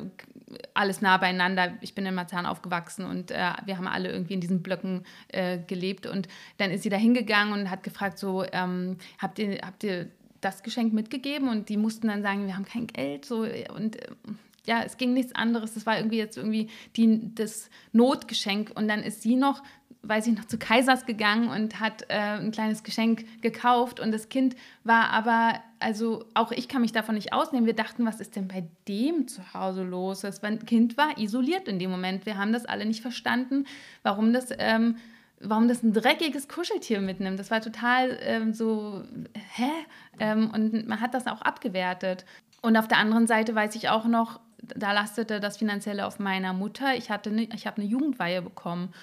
alles nah beieinander. Ich bin in Marzahn aufgewachsen und äh, wir haben alle irgendwie in diesen Blöcken äh, gelebt. Und dann ist sie da hingegangen und hat gefragt, so, ähm, habt, ihr, habt ihr das Geschenk mitgegeben? Und die mussten dann sagen, wir haben kein Geld. So, und ja, es ging nichts anderes. Das war irgendwie jetzt irgendwie die, das Notgeschenk. Und dann ist sie noch weiß ich noch, zu Kaisers gegangen und hat äh, ein kleines Geschenk gekauft. Und das Kind war aber, also auch ich kann mich davon nicht ausnehmen. Wir dachten, was ist denn bei dem zu Hause los? Das Kind war isoliert in dem Moment. Wir haben das alle nicht verstanden, warum das. Ähm, warum das ein dreckiges Kuscheltier mitnimmt. Das war total ähm, so, hä? Ähm, und man hat das auch abgewertet. Und auf der anderen Seite weiß ich auch noch, da lastete das Finanzielle auf meiner Mutter. Ich, ne, ich habe eine Jugendweihe bekommen.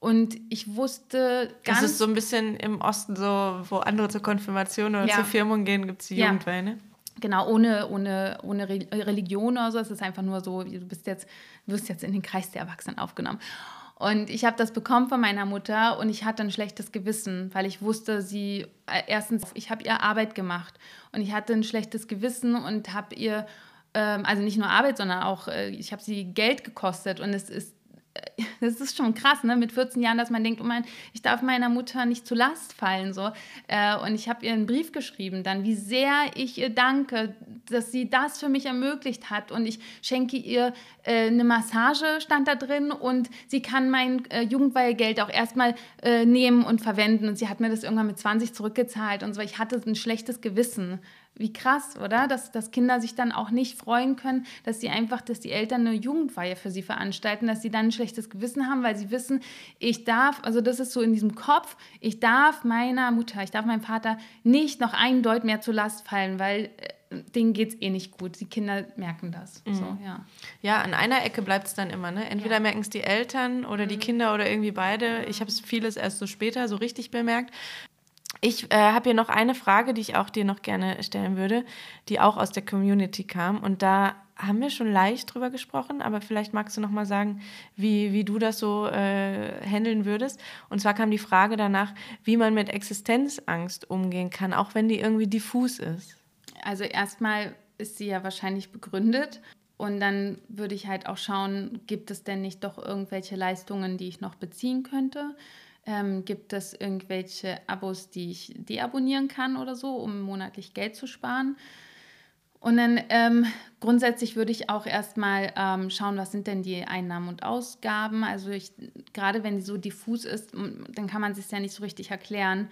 Und ich wusste ganz. Das ist so ein bisschen im Osten so, wo andere zur Konfirmation oder ja. zur Firmung gehen, gibt es die ja. Ne? Genau, ohne, ohne, ohne Religion oder so. Es ist einfach nur so, du bist jetzt, wirst jetzt in den Kreis der Erwachsenen aufgenommen. Und ich habe das bekommen von meiner Mutter und ich hatte ein schlechtes Gewissen, weil ich wusste, sie, äh, erstens, ich habe ihr Arbeit gemacht und ich hatte ein schlechtes Gewissen und habe ihr, ähm, also nicht nur Arbeit, sondern auch, äh, ich habe sie Geld gekostet und es ist das ist schon krass, ne? mit 14 Jahren, dass man denkt, oh mein, ich darf meiner Mutter nicht zu Last fallen. So. Äh, und ich habe ihr einen Brief geschrieben, dann, wie sehr ich ihr danke, dass sie das für mich ermöglicht hat. Und ich schenke ihr äh, eine Massage, stand da drin, und sie kann mein äh, Jugendweihgeld auch erstmal nehmen und verwenden. Und sie hat mir das irgendwann mit 20 zurückgezahlt und so. Ich hatte ein schlechtes Gewissen. Wie krass, oder? Dass, dass Kinder sich dann auch nicht freuen können, dass sie einfach, dass die Eltern eine Jugendweihe für sie veranstalten, dass sie dann ein schlechtes Gewissen haben, weil sie wissen, ich darf, also das ist so in diesem Kopf, ich darf meiner Mutter, ich darf meinem Vater nicht noch ein Deut mehr zur Last fallen, weil denen geht es eh nicht gut. Die Kinder merken das. Mhm. So, ja. ja, an einer Ecke bleibt es dann immer. Ne? Entweder ja. merken es die Eltern oder mhm. die Kinder oder irgendwie beide. Ich habe es vieles erst so später so richtig bemerkt. Ich äh, habe hier noch eine Frage, die ich auch dir noch gerne stellen würde, die auch aus der Community kam. Und da haben wir schon leicht drüber gesprochen, aber vielleicht magst du noch mal sagen, wie, wie du das so äh, handeln würdest. Und zwar kam die Frage danach, wie man mit Existenzangst umgehen kann, auch wenn die irgendwie diffus ist. Also erstmal ist sie ja wahrscheinlich begründet. Und dann würde ich halt auch schauen, gibt es denn nicht doch irgendwelche Leistungen, die ich noch beziehen könnte? Ähm, gibt es irgendwelche Abos, die ich deabonnieren kann oder so, um monatlich Geld zu sparen? Und dann ähm, grundsätzlich würde ich auch erstmal ähm, schauen, was sind denn die Einnahmen und Ausgaben. Also ich, gerade wenn die so diffus ist, dann kann man sich ja nicht so richtig erklären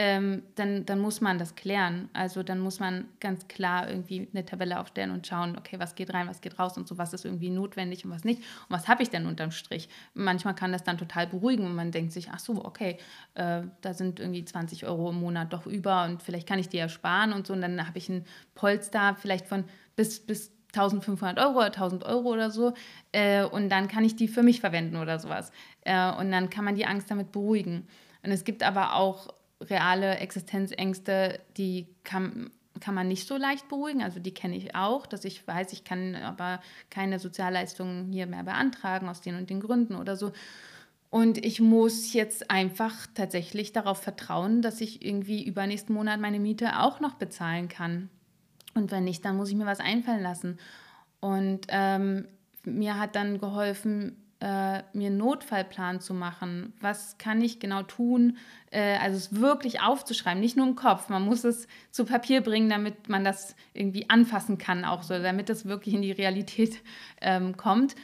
ähm, dann, dann muss man das klären. Also dann muss man ganz klar irgendwie eine Tabelle aufstellen und schauen, okay, was geht rein, was geht raus und so, was ist irgendwie notwendig und was nicht. Und was habe ich denn unterm Strich? Manchmal kann das dann total beruhigen und man denkt sich, ach so, okay, äh, da sind irgendwie 20 Euro im Monat doch über und vielleicht kann ich die ja sparen und so. Und dann habe ich ein Polster vielleicht von bis, bis 1500 Euro oder 1000 Euro oder so äh, und dann kann ich die für mich verwenden oder sowas. Äh, und dann kann man die Angst damit beruhigen. Und es gibt aber auch reale Existenzängste, die kann, kann man nicht so leicht beruhigen. Also die kenne ich auch, dass ich weiß, ich kann aber keine Sozialleistungen hier mehr beantragen aus den und den Gründen oder so. Und ich muss jetzt einfach tatsächlich darauf vertrauen, dass ich irgendwie übernächsten Monat meine Miete auch noch bezahlen kann. Und wenn nicht, dann muss ich mir was einfallen lassen. Und ähm, mir hat dann geholfen, äh, mir einen Notfallplan zu machen. Was kann ich genau tun? Äh, also es wirklich aufzuschreiben, nicht nur im Kopf. Man muss es zu Papier bringen, damit man das irgendwie anfassen kann, auch so, damit es wirklich in die Realität ähm, kommt.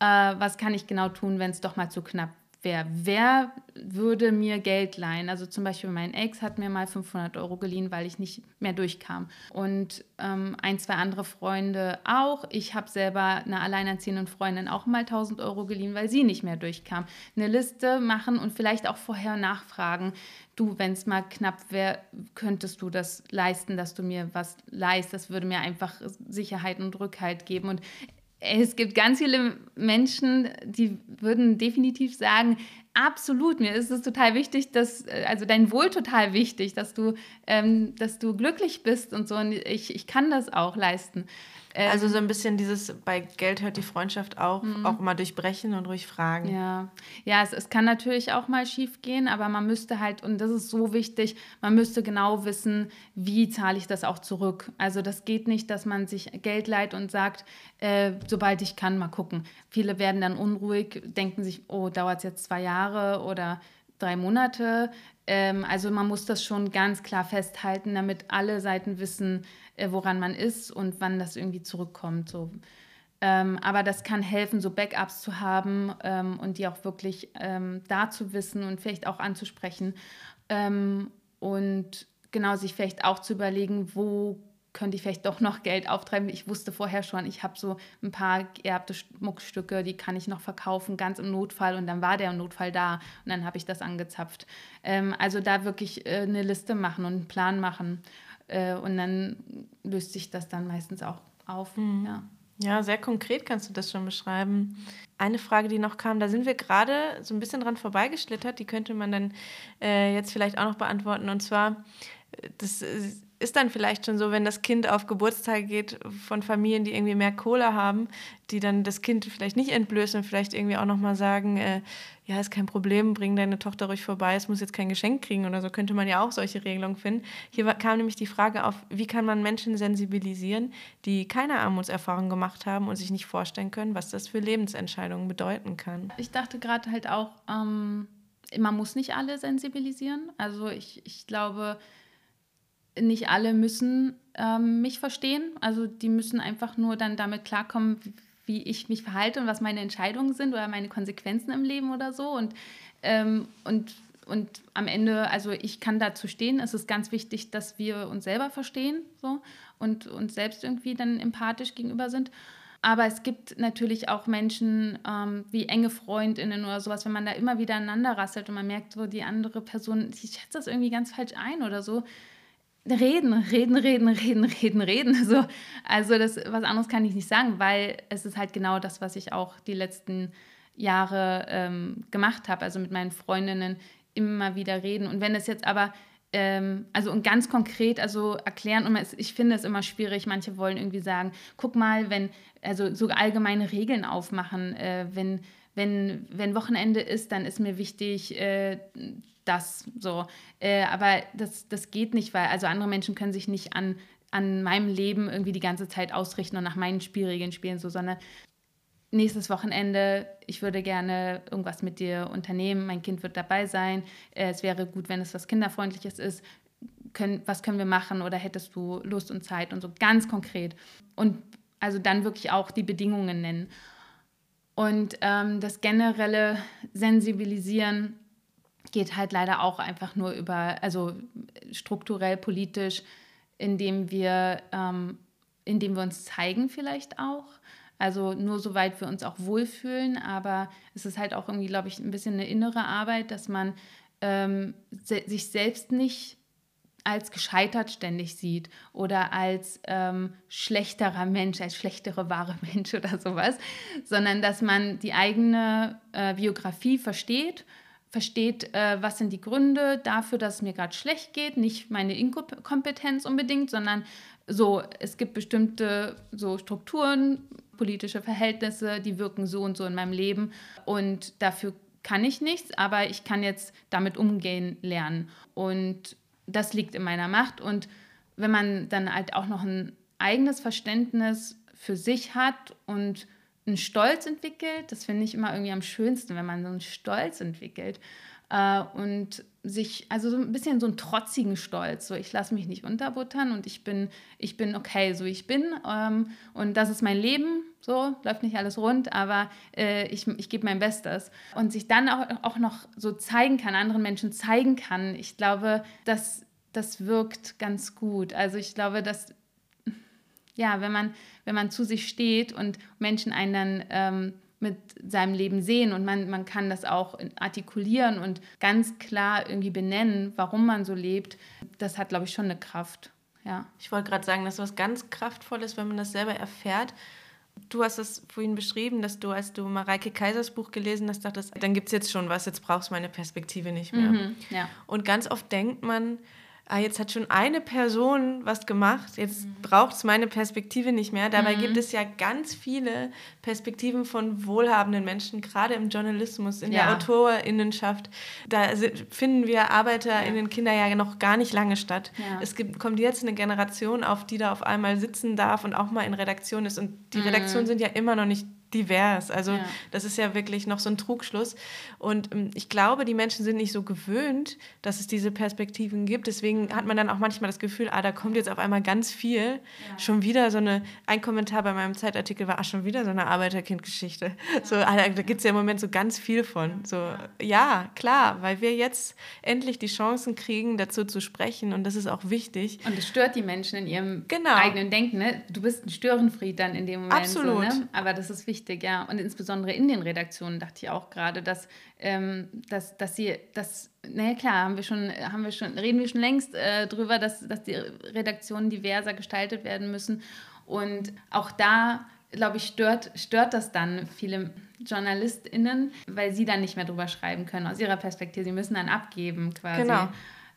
Äh, was kann ich genau tun, wenn es doch mal zu knapp wer, wer würde mir Geld leihen? Also zum Beispiel mein Ex hat mir mal 500 Euro geliehen, weil ich nicht mehr durchkam. Und ähm, ein, zwei andere Freunde auch. Ich habe selber einer alleinerziehenden Freundin auch mal 1000 Euro geliehen, weil sie nicht mehr durchkam. Eine Liste machen und vielleicht auch vorher nachfragen. Du, wenn es mal knapp wäre, könntest du das leisten, dass du mir was leist. Das würde mir einfach Sicherheit und Rückhalt geben. Und es gibt ganz viele Menschen, die würden definitiv sagen, absolut, mir ist es total wichtig, dass, äh, also dein Wohl total wichtig, dass du, ähm, dass du glücklich bist und so. Und ich, ich kann das auch leisten. Ähm, also so ein bisschen dieses, bei Geld hört die Freundschaft auch, mhm. auch mal durchbrechen und ruhig fragen. Ja, ja es, es kann natürlich auch mal schief gehen, aber man müsste halt, und das ist so wichtig, man müsste genau wissen, wie zahle ich das auch zurück. Also das geht nicht, dass man sich Geld leiht und sagt, äh, sobald ich kann, mal gucken. Viele werden dann unruhig, denken sich, oh, dauert es jetzt zwei Jahre oder drei Monate. Ähm, also man muss das schon ganz klar festhalten, damit alle Seiten wissen, äh, woran man ist und wann das irgendwie zurückkommt. So. Ähm, aber das kann helfen, so Backups zu haben ähm, und die auch wirklich ähm, da zu wissen und vielleicht auch anzusprechen. Ähm, und genau sich vielleicht auch zu überlegen, wo könnte ich vielleicht doch noch Geld auftreiben. Ich wusste vorher schon, ich habe so ein paar geerbte Schmuckstücke, die kann ich noch verkaufen, ganz im Notfall. Und dann war der Notfall da und dann habe ich das angezapft. Ähm, also da wirklich äh, eine Liste machen und einen Plan machen. Äh, und dann löst sich das dann meistens auch auf. Mhm. Ja. ja, sehr konkret kannst du das schon beschreiben. Eine Frage, die noch kam, da sind wir gerade so ein bisschen dran vorbeigeschlittert, die könnte man dann äh, jetzt vielleicht auch noch beantworten. Und zwar, das ist dann vielleicht schon so, wenn das Kind auf Geburtstage geht von Familien, die irgendwie mehr Kohle haben, die dann das Kind vielleicht nicht entblößen und vielleicht irgendwie auch nochmal sagen, äh, ja, ist kein Problem, bring deine Tochter ruhig vorbei, es muss jetzt kein Geschenk kriegen oder so, könnte man ja auch solche Regelungen finden. Hier kam nämlich die Frage auf, wie kann man Menschen sensibilisieren, die keine Armutserfahrung gemacht haben und sich nicht vorstellen können, was das für Lebensentscheidungen bedeuten kann. Ich dachte gerade halt auch, ähm, man muss nicht alle sensibilisieren. Also ich, ich glaube, nicht alle müssen ähm, mich verstehen. Also die müssen einfach nur dann damit klarkommen, wie ich mich verhalte und was meine Entscheidungen sind oder meine Konsequenzen im Leben oder so. Und, ähm, und, und am Ende, also ich kann dazu stehen. Es ist ganz wichtig, dass wir uns selber verstehen so, und uns selbst irgendwie dann empathisch gegenüber sind. Aber es gibt natürlich auch Menschen ähm, wie enge Freundinnen oder sowas, wenn man da immer wieder aneinander rasselt und man merkt, so die andere Person, die schätzt das irgendwie ganz falsch ein oder so reden, reden, reden, reden, reden, reden. Also, also das, was anderes kann ich nicht sagen, weil es ist halt genau das, was ich auch die letzten Jahre ähm, gemacht habe. Also mit meinen Freundinnen immer wieder reden. Und wenn es jetzt aber ähm, also und ganz konkret, also erklären, und ich finde es immer schwierig, manche wollen irgendwie sagen, guck mal, wenn, also so allgemeine Regeln aufmachen, äh, wenn, wenn, wenn Wochenende ist, dann ist mir wichtig, äh, das so. Äh, aber das, das geht nicht, weil also andere Menschen können sich nicht an, an meinem Leben irgendwie die ganze Zeit ausrichten und nach meinen Spielregeln spielen, so, sondern nächstes Wochenende, ich würde gerne irgendwas mit dir unternehmen, mein Kind wird dabei sein, äh, es wäre gut, wenn es was Kinderfreundliches ist, können, was können wir machen oder hättest du Lust und Zeit und so ganz konkret. Und also dann wirklich auch die Bedingungen nennen. Und ähm, das generelle Sensibilisieren geht halt leider auch einfach nur über, also strukturell, politisch, indem wir, ähm, indem wir uns zeigen vielleicht auch. Also nur soweit wir uns auch wohlfühlen, aber es ist halt auch irgendwie, glaube ich, ein bisschen eine innere Arbeit, dass man ähm, se sich selbst nicht als gescheitert ständig sieht oder als ähm, schlechterer Mensch, als schlechtere wahre Mensch oder sowas, sondern dass man die eigene äh, Biografie versteht, versteht, äh, was sind die Gründe dafür, dass es mir gerade schlecht geht, nicht meine Inkompetenz unbedingt, sondern so, es gibt bestimmte so Strukturen, politische Verhältnisse, die wirken so und so in meinem Leben. Und dafür kann ich nichts, aber ich kann jetzt damit umgehen lernen. Und das liegt in meiner Macht. Und wenn man dann halt auch noch ein eigenes Verständnis für sich hat und einen Stolz entwickelt, das finde ich immer irgendwie am schönsten, wenn man so einen Stolz entwickelt. Äh, und sich, also so ein bisschen so einen trotzigen Stolz, so ich lasse mich nicht unterbuttern und ich bin, ich bin okay, so ich bin. Ähm, und das ist mein Leben, so läuft nicht alles rund, aber äh, ich, ich gebe mein Bestes. Und sich dann auch, auch noch so zeigen kann, anderen Menschen zeigen kann, ich glaube, das, das wirkt ganz gut. Also ich glaube, dass ja, wenn man, wenn man zu sich steht und Menschen einen dann ähm, mit seinem Leben sehen und man, man kann das auch artikulieren und ganz klar irgendwie benennen, warum man so lebt, das hat, glaube ich, schon eine Kraft. Ja. Ich wollte gerade sagen, dass was ganz Kraftvolles, wenn man das selber erfährt. Du hast es vorhin beschrieben, dass du, als du Mareike Kaisers Buch gelesen hast, dachtest, dann gibt es jetzt schon was, jetzt brauchst du meine Perspektive nicht mehr. Mhm, ja. Und ganz oft denkt man, ah, jetzt hat schon eine Person was gemacht, jetzt mhm. braucht es meine Perspektive nicht mehr. Dabei mhm. gibt es ja ganz viele Perspektiven von wohlhabenden Menschen, gerade im Journalismus, in ja. der Autorinnenschaft. Da finden wir ArbeiterInnen, ja. Kinder ja noch gar nicht lange statt. Ja. Es gibt, kommt jetzt eine Generation auf, die da auf einmal sitzen darf und auch mal in Redaktion ist. Und die mhm. Redaktionen sind ja immer noch nicht divers. Also ja. das ist ja wirklich noch so ein Trugschluss. Und ähm, ich glaube, die Menschen sind nicht so gewöhnt, dass es diese Perspektiven gibt. Deswegen hat man dann auch manchmal das Gefühl, ah, da kommt jetzt auf einmal ganz viel. Ja. Schon wieder so eine, ein Kommentar bei meinem Zeitartikel war, ach, schon wieder so eine Arbeiterkindgeschichte. Ja. So, ah, da gibt es ja im Moment so ganz viel von. So, ja, klar, weil wir jetzt endlich die Chancen kriegen, dazu zu sprechen. Und das ist auch wichtig. Und es stört die Menschen in ihrem genau. eigenen Denken. Ne? Du bist ein Störenfried dann in dem Moment. Absolut. So, ne? Aber das ist wichtig wichtig, ja. Und insbesondere in den Redaktionen dachte ich auch gerade, dass, ähm, dass, dass sie, dass, naja klar, haben wir schon, haben wir schon, reden wir schon längst äh, drüber, dass, dass die Redaktionen diverser gestaltet werden müssen. Und auch da, glaube ich, stört, stört das dann viele JournalistInnen, weil sie dann nicht mehr drüber schreiben können aus ihrer Perspektive. Sie müssen dann abgeben quasi. Genau.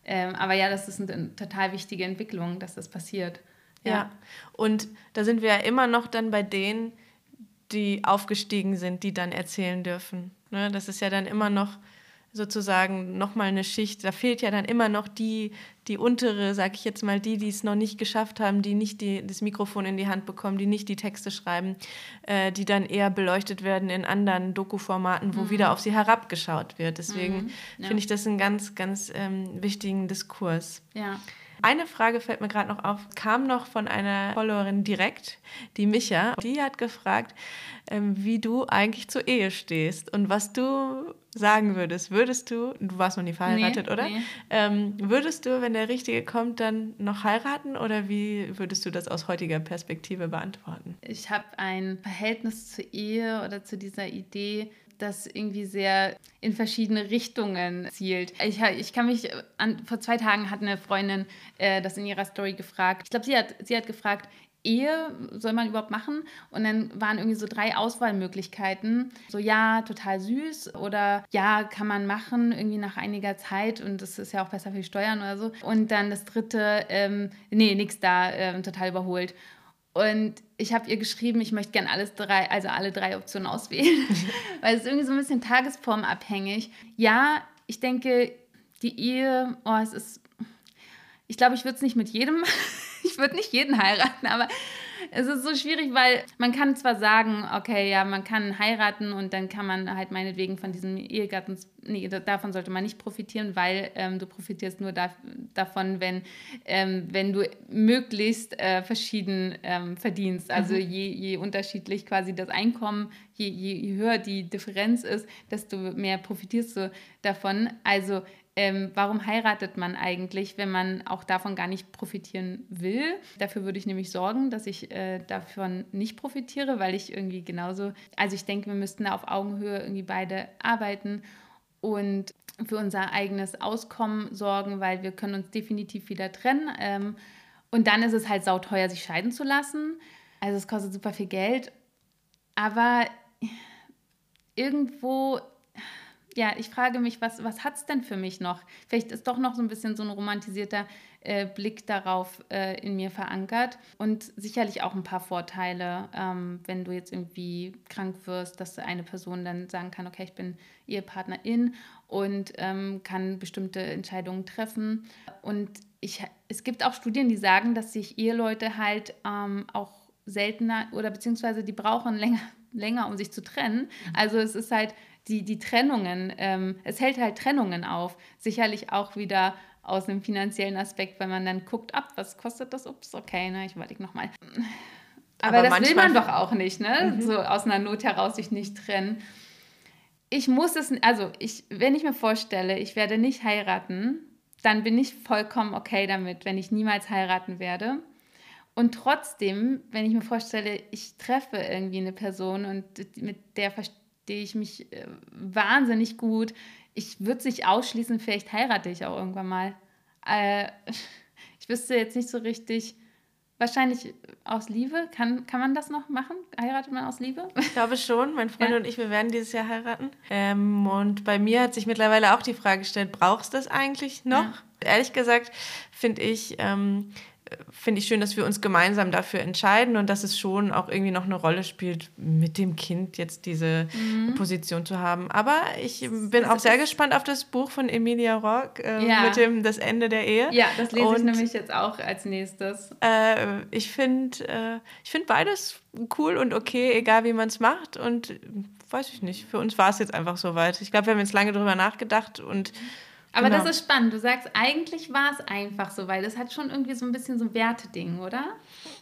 Ähm, aber ja, das ist eine total wichtige Entwicklung, dass das passiert. Ja. ja. Und da sind wir ja immer noch dann bei denen, die aufgestiegen sind, die dann erzählen dürfen. Ne? Das ist ja dann immer noch sozusagen nochmal eine Schicht. Da fehlt ja dann immer noch die, die untere, sag ich jetzt mal, die, die es noch nicht geschafft haben, die nicht die, das Mikrofon in die Hand bekommen, die nicht die Texte schreiben, äh, die dann eher beleuchtet werden in anderen Doku-Formaten, wo mhm. wieder auf sie herabgeschaut wird. Deswegen mhm. ja. finde ich das einen ganz, ganz ähm, wichtigen Diskurs. Ja. Eine Frage fällt mir gerade noch auf, kam noch von einer Followerin direkt, die Micha. Die hat gefragt, ähm, wie du eigentlich zur Ehe stehst und was du sagen würdest. Würdest du, du warst noch nie verheiratet, nee, oder? Nee. Ähm, würdest du, wenn der Richtige kommt, dann noch heiraten oder wie würdest du das aus heutiger Perspektive beantworten? Ich habe ein Verhältnis zur Ehe oder zu dieser Idee, das irgendwie sehr in verschiedene Richtungen zielt. Ich, ich kann mich an, vor zwei Tagen hat eine Freundin äh, das in ihrer Story gefragt. Ich glaube, sie hat, sie hat gefragt, Ehe soll man überhaupt machen? Und dann waren irgendwie so drei Auswahlmöglichkeiten. So, ja, total süß oder ja, kann man machen, irgendwie nach einiger Zeit und das ist ja auch besser für die Steuern oder so. Und dann das dritte, ähm, nee, nix da, ähm, total überholt. Und ich habe ihr geschrieben, ich möchte gerne alles drei, also alle drei Optionen auswählen, weil es ist irgendwie so ein bisschen tagesformabhängig. Ja, ich denke, die Ehe, oh, es ist, ich glaube, ich würde es nicht mit jedem ich würde nicht jeden heiraten, aber es ist so schwierig, weil man kann zwar sagen, okay, ja, man kann heiraten und dann kann man halt meinetwegen von diesem Ehegatten, nee, davon sollte man nicht profitieren, weil ähm, du profitierst nur da, davon, wenn, ähm, wenn du möglichst äh, verschieden ähm, verdienst. Also mhm. je, je unterschiedlich quasi das Einkommen, je, je höher die Differenz ist, desto mehr profitierst du davon. Also ähm, warum heiratet man eigentlich, wenn man auch davon gar nicht profitieren will? Dafür würde ich nämlich sorgen, dass ich äh, davon nicht profitiere, weil ich irgendwie genauso, also ich denke, wir müssten da auf Augenhöhe irgendwie beide arbeiten und für unser eigenes Auskommen sorgen, weil wir können uns definitiv wieder trennen. Ähm, und dann ist es halt sauteuer, sich scheiden zu lassen. Also es kostet super viel Geld. Aber irgendwo ja, ich frage mich, was, was hat es denn für mich noch? Vielleicht ist doch noch so ein bisschen so ein romantisierter äh, Blick darauf äh, in mir verankert und sicherlich auch ein paar Vorteile, ähm, wenn du jetzt irgendwie krank wirst, dass eine Person dann sagen kann, okay, ich bin Ehepartnerin und ähm, kann bestimmte Entscheidungen treffen. Und ich, es gibt auch Studien, die sagen, dass sich Eheleute halt ähm, auch seltener oder beziehungsweise die brauchen länger, länger, um sich zu trennen. Mhm. Also es ist halt die, die Trennungen, ähm, es hält halt Trennungen auf. Sicherlich auch wieder aus einem finanziellen Aspekt, weil man dann guckt, ab, was kostet das? Ups, okay, ne, ich überlege nochmal. Aber, Aber das will man doch auch nicht, ne? Mhm. So aus einer Not heraus sich nicht trennen. Ich muss es, also ich, wenn ich mir vorstelle, ich werde nicht heiraten, dann bin ich vollkommen okay damit, wenn ich niemals heiraten werde. Und trotzdem, wenn ich mir vorstelle, ich treffe irgendwie eine Person und mit der verstehe ich mich äh, wahnsinnig gut. Ich würde es nicht ausschließen, vielleicht heirate ich auch irgendwann mal. Äh, ich wüsste jetzt nicht so richtig, wahrscheinlich aus Liebe. Kann, kann man das noch machen? Heiratet man aus Liebe? Ich glaube schon. Mein Freund ja. und ich, wir werden dieses Jahr heiraten. Ähm, und bei mir hat sich mittlerweile auch die Frage gestellt, brauchst du das eigentlich noch? Ja. Ehrlich gesagt finde ich, ähm, finde ich schön, dass wir uns gemeinsam dafür entscheiden und dass es schon auch irgendwie noch eine Rolle spielt, mit dem Kind jetzt diese mhm. Position zu haben. Aber ich bin das auch sehr gespannt auf das Buch von Emilia Rock äh, ja. mit dem Das Ende der Ehe. Ja, das lese und, ich nämlich jetzt auch als nächstes. Äh, ich finde äh, find beides cool und okay, egal wie man es macht. Und weiß ich nicht, für uns war es jetzt einfach so weit. Ich glaube, wir haben jetzt lange darüber nachgedacht und aber genau. das ist spannend. Du sagst, eigentlich war es einfach so, weil das hat schon irgendwie so ein bisschen so ein Werteding, oder?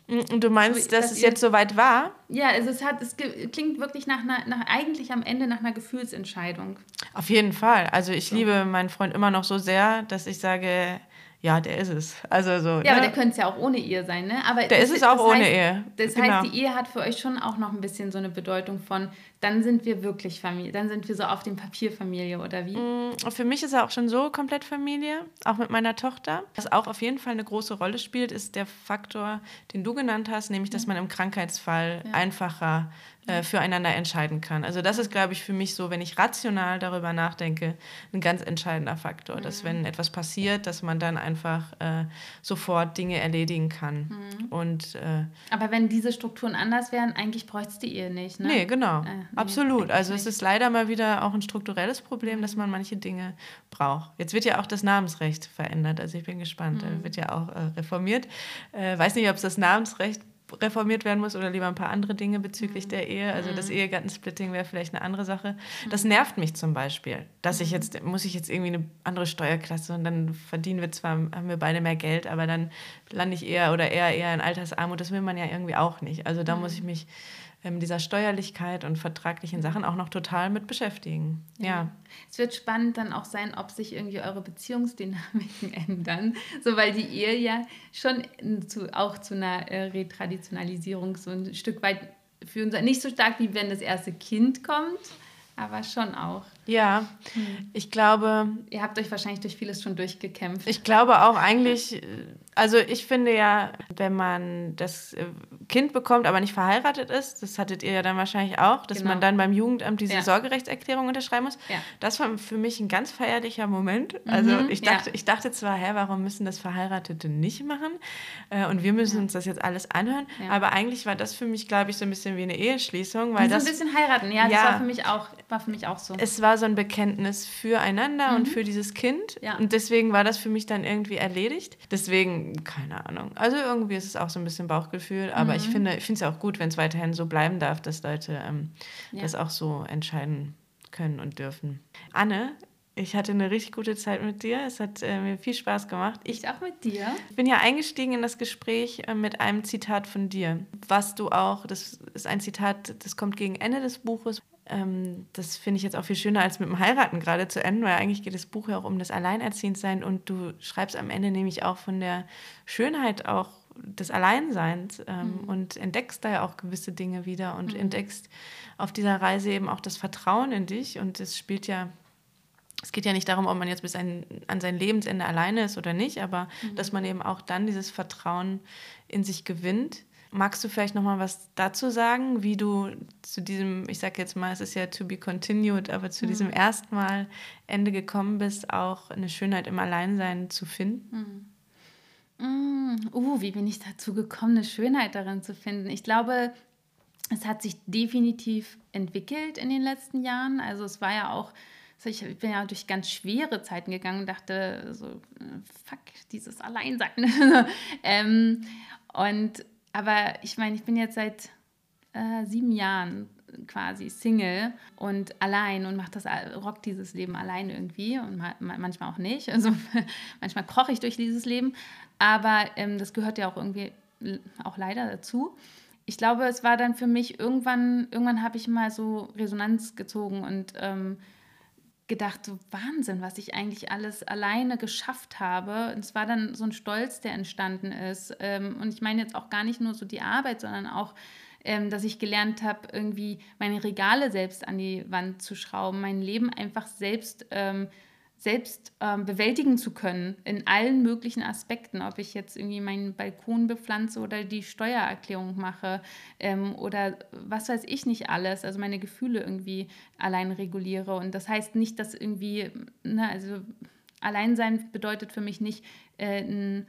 Mm, und du meinst, so, dass, dass, es jetzt soweit war? Ja, also es, hat, es klingt wirklich nach einer, nach, eigentlich am Ende nach einer Gefühlsentscheidung. Auf jeden Fall. Also ich so. liebe meinen Freund immer noch so sehr, dass ich sage, ja, der ist es. Also so. Ja, ne? aber der könnte es ja auch ohne Ehe sein, ne? Aber der ist es auch ohne heißt, Ehe. Das genau. heißt, die Ehe hat für euch schon auch noch ein bisschen so eine Bedeutung von, dann sind wir wirklich Familie, dann sind wir so auf dem Papier Familie oder wie? Mm, für mich ist er auch schon so komplett Familie, auch mit meiner Tochter. Was auch auf jeden Fall eine große Rolle spielt, ist der Faktor, den du genannt hast, nämlich, dass man im Krankheitsfall ja. einfacher äh, füreinander entscheiden kann. Also das ist, glaube ich, für mich so, wenn ich rational darüber nachdenke, ein ganz entscheidender Faktor, mhm. dass wenn etwas passiert, dass man dann einfach äh, sofort Dinge erledigen kann. Mhm. Und, äh, Aber wenn diese Strukturen anders wären, eigentlich bräuchte es die Ehe nicht, ne? Nee, genau. Äh, nee, Absolut. Also es ist leider mal wieder auch ein strukturelles Problem, dass man manche Dinge braucht. Jetzt wird ja auch das Namensrecht verändert. Also ich bin gespannt. Mhm. Wird ja auch äh, reformiert. Äh, weiß nicht, ob es das Namensrecht reformiert werden muss oder lieber ein paar andere Dinge bezüglich mhm. der Ehe. Also das mhm. Ehegattensplitting wäre vielleicht eine andere Sache. Das mhm. nervt mich zum Beispiel, dass ich mhm. jetzt, muss ich jetzt irgendwie eine andere Steuerklasse und dann verdienen wir zwar, haben wir beide mehr Geld, aber dann lande ich eher oder eher eher in Altersarmut. Das will man ja irgendwie auch nicht. Also da muss ich mich ähm, dieser Steuerlichkeit und vertraglichen Sachen auch noch total mit beschäftigen. Ja. ja. Es wird spannend dann auch sein, ob sich irgendwie eure Beziehungsdynamiken ändern. So, weil die Ehe ja schon zu, auch zu einer äh, Retraditionalisierung so ein Stück weit führen soll. Nicht so stark, wie wenn das erste Kind kommt, aber schon auch. Ja, hm. ich glaube. Ihr habt euch wahrscheinlich durch vieles schon durchgekämpft. Ich glaube auch eigentlich, also ich finde ja, wenn man das äh, Kind bekommt, aber nicht verheiratet ist, das hattet ihr ja dann wahrscheinlich auch, dass genau. man dann beim Jugendamt diese ja. Sorgerechtserklärung unterschreiben muss. Ja. Das war für mich ein ganz feierlicher Moment. Also mhm, ich, dachte, ja. ich dachte zwar, hä, warum müssen das Verheiratete nicht machen? Äh, und wir müssen uns das jetzt alles anhören. Aber eigentlich war das für mich, glaube ich, so ein bisschen wie eine Eheschließung. Weil das, so ein bisschen heiraten, ja, das war für mich auch, war für mich auch so. Es war so ein Bekenntnis füreinander mhm. und für dieses Kind. Und deswegen war das für mich dann irgendwie erledigt. Deswegen, keine Ahnung. Also irgendwie ist es auch so ein bisschen Bauchgefühl. Aber mhm. ich finde ich es ja auch gut, wenn es weiterhin so bleiben darf, dass Leute ähm, das auch so entscheiden können und dürfen. Anne, ich hatte eine richtig gute Zeit mit dir. Es hat äh, mir viel Spaß gemacht. Ich, auch mit dir. Ich bin ja eingestiegen in das Gespräch äh, mit einem Zitat von dir, was du auch, das ist ein Zitat, das kommt gegen Ende des Buches. Ähm, das finde ich jetzt auch viel schöner als mit dem Heiraten gerade zu enden, weil eigentlich geht das Buch ja auch um das Alleinerziehendsein und du schreibst am Ende nämlich auch von der Schönheit auch des Alleinseins ähm, mhm. und entdeckst da ja auch gewisse Dinge wieder und mhm. entdeckst auf dieser Reise eben auch das Vertrauen in dich und es spielt ja es geht ja nicht darum, ob man jetzt bis ein, an sein Lebensende alleine ist oder nicht, aber mhm. dass man eben auch dann dieses Vertrauen in sich gewinnt. Magst du vielleicht noch mal was dazu sagen, wie du zu diesem, ich sage jetzt mal, es ist ja to be continued, aber zu mhm. diesem ersten Mal Ende gekommen bist, auch eine Schönheit im Alleinsein zu finden? Mhm. Mm, uh, wie bin ich dazu gekommen, eine Schönheit darin zu finden? Ich glaube, es hat sich definitiv entwickelt in den letzten Jahren. Also es war ja auch ich bin ja durch ganz schwere Zeiten gegangen und dachte so, fuck, dieses Alleinsein. ähm, und aber ich meine, ich bin jetzt seit äh, sieben Jahren quasi Single und allein und mache das rock dieses Leben allein irgendwie und manchmal auch nicht. Also manchmal koche ich durch dieses Leben, aber ähm, das gehört ja auch irgendwie auch leider dazu. Ich glaube, es war dann für mich irgendwann, irgendwann habe ich mal so Resonanz gezogen und ähm, gedacht, so Wahnsinn, was ich eigentlich alles alleine geschafft habe. Und es war dann so ein Stolz, der entstanden ist. Ähm, und ich meine jetzt auch gar nicht nur so die Arbeit, sondern auch, ähm, dass ich gelernt habe, irgendwie meine Regale selbst an die Wand zu schrauben, mein Leben einfach selbst ähm, selbst ähm, bewältigen zu können in allen möglichen Aspekten, ob ich jetzt irgendwie meinen Balkon bepflanze oder die Steuererklärung mache ähm, oder was weiß ich nicht alles, also meine Gefühle irgendwie allein reguliere. Und das heißt nicht, dass irgendwie, ne, also Alleinsein bedeutet für mich nicht äh, ein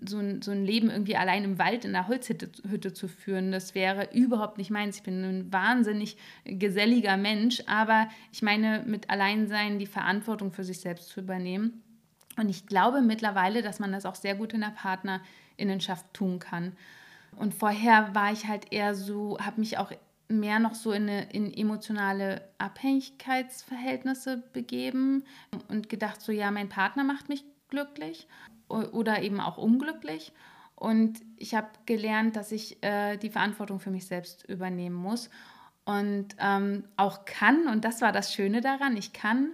so ein, so ein Leben irgendwie allein im Wald in der Holzhütte Hütte zu führen. Das wäre überhaupt nicht meins. Ich bin ein wahnsinnig geselliger Mensch, aber ich meine, mit Alleinsein die Verantwortung für sich selbst zu übernehmen. Und ich glaube mittlerweile, dass man das auch sehr gut in der Partnerinnenschaft tun kann. Und vorher war ich halt eher so, habe mich auch mehr noch so in, eine, in emotionale Abhängigkeitsverhältnisse begeben und gedacht, so ja, mein Partner macht mich glücklich oder eben auch unglücklich. Und ich habe gelernt, dass ich äh, die Verantwortung für mich selbst übernehmen muss und ähm, auch kann. Und das war das Schöne daran, ich kann.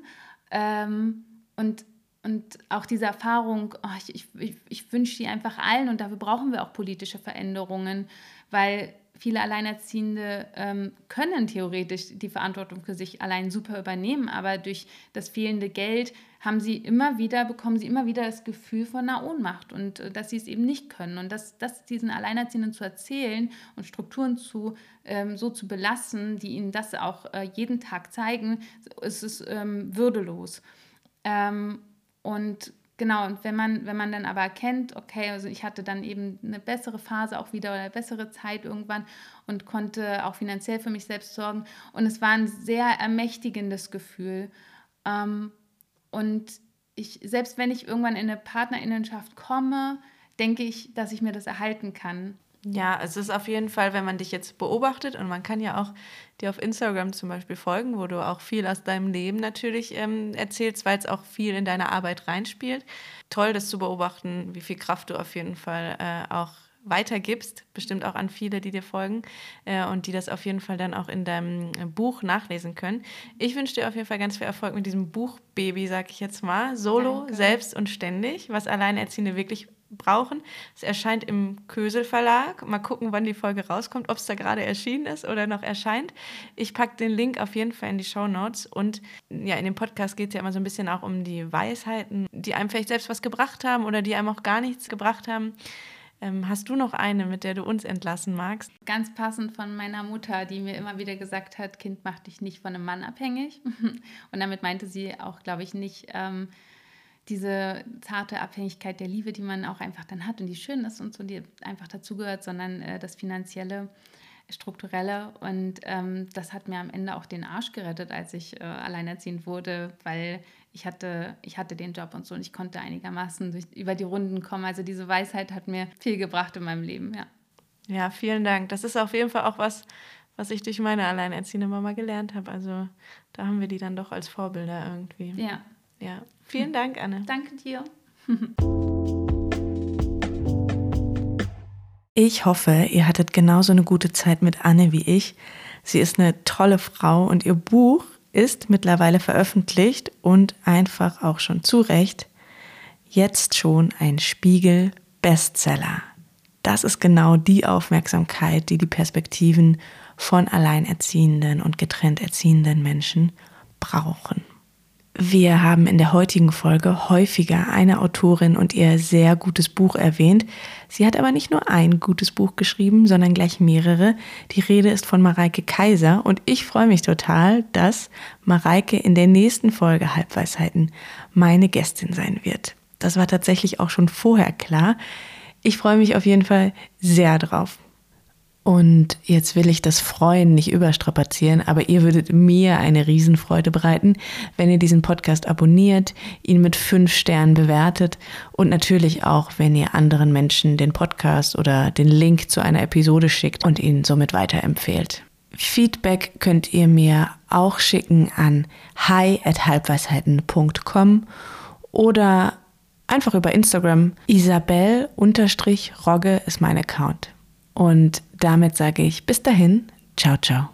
Ähm, und, und auch diese Erfahrung, oh, ich, ich, ich wünsche die einfach allen und dafür brauchen wir auch politische Veränderungen, weil viele Alleinerziehende ähm, können theoretisch die Verantwortung für sich allein super übernehmen, aber durch das fehlende Geld haben sie immer wieder, bekommen sie immer wieder das Gefühl von einer Ohnmacht und äh, dass sie es eben nicht können. Und das, das diesen Alleinerziehenden zu erzählen und Strukturen zu, ähm, so zu belassen, die ihnen das auch äh, jeden Tag zeigen, ist es ähm, würdelos. Ähm, und Genau, und wenn man, wenn man dann aber erkennt, okay, also ich hatte dann eben eine bessere Phase auch wieder oder eine bessere Zeit irgendwann und konnte auch finanziell für mich selbst sorgen. Und es war ein sehr ermächtigendes Gefühl. Ähm, und ich, selbst wenn ich irgendwann in eine Partnerinnenschaft komme, denke ich, dass ich mir das erhalten kann. Ja, es ist auf jeden Fall, wenn man dich jetzt beobachtet und man kann ja auch dir auf Instagram zum Beispiel folgen, wo du auch viel aus deinem Leben natürlich ähm, erzählst, weil es auch viel in deine Arbeit reinspielt. Toll, das zu beobachten, wie viel Kraft du auf jeden Fall äh, auch weitergibst, bestimmt auch an viele, die dir folgen äh, und die das auf jeden Fall dann auch in deinem Buch nachlesen können. Ich wünsche dir auf jeden Fall ganz viel Erfolg mit diesem Buchbaby, sag ich jetzt mal. Solo, Danke. selbst und ständig, was Alleinerziehende wirklich brauchen. Es erscheint im Kösel Verlag. Mal gucken, wann die Folge rauskommt, ob es da gerade erschienen ist oder noch erscheint. Ich packe den Link auf jeden Fall in die Show Notes. Und ja, in dem Podcast geht es ja immer so ein bisschen auch um die Weisheiten, die einem vielleicht selbst was gebracht haben oder die einem auch gar nichts gebracht haben. Ähm, hast du noch eine, mit der du uns entlassen magst? Ganz passend von meiner Mutter, die mir immer wieder gesagt hat, Kind, mach dich nicht von einem Mann abhängig. Und damit meinte sie auch, glaube ich, nicht ähm, diese zarte Abhängigkeit der Liebe, die man auch einfach dann hat und die schön ist und so, die einfach dazugehört, sondern äh, das Finanzielle strukturelle. Und ähm, das hat mir am Ende auch den Arsch gerettet, als ich äh, alleinerziehend wurde, weil ich hatte, ich hatte den Job und so und ich konnte einigermaßen durch, über die Runden kommen. Also diese Weisheit hat mir viel gebracht in meinem Leben, ja. Ja, vielen Dank. Das ist auf jeden Fall auch was, was ich durch meine alleinerziehende Mama gelernt habe. Also da haben wir die dann doch als Vorbilder irgendwie. Ja. Ja. Vielen Dank, Anne. Danke dir. Ich hoffe, ihr hattet genauso eine gute Zeit mit Anne wie ich. Sie ist eine tolle Frau und ihr Buch ist mittlerweile veröffentlicht und einfach auch schon zurecht jetzt schon ein Spiegel-Bestseller. Das ist genau die Aufmerksamkeit, die die Perspektiven von alleinerziehenden und getrennt erziehenden Menschen brauchen. Wir haben in der heutigen Folge häufiger eine Autorin und ihr sehr gutes Buch erwähnt. Sie hat aber nicht nur ein gutes Buch geschrieben, sondern gleich mehrere. Die Rede ist von Mareike Kaiser und ich freue mich total, dass Mareike in der nächsten Folge Halbweisheiten meine Gästin sein wird. Das war tatsächlich auch schon vorher klar. Ich freue mich auf jeden Fall sehr drauf. Und jetzt will ich das Freuen nicht überstrapazieren, aber ihr würdet mir eine Riesenfreude bereiten, wenn ihr diesen Podcast abonniert, ihn mit fünf Sternen bewertet und natürlich auch, wenn ihr anderen Menschen den Podcast oder den Link zu einer Episode schickt und ihn somit weiterempfehlt. Feedback könnt ihr mir auch schicken an hi@halbweisheiten.com oder einfach über Instagram. Isabel-Rogge ist mein Account. Und damit sage ich bis dahin, ciao, ciao.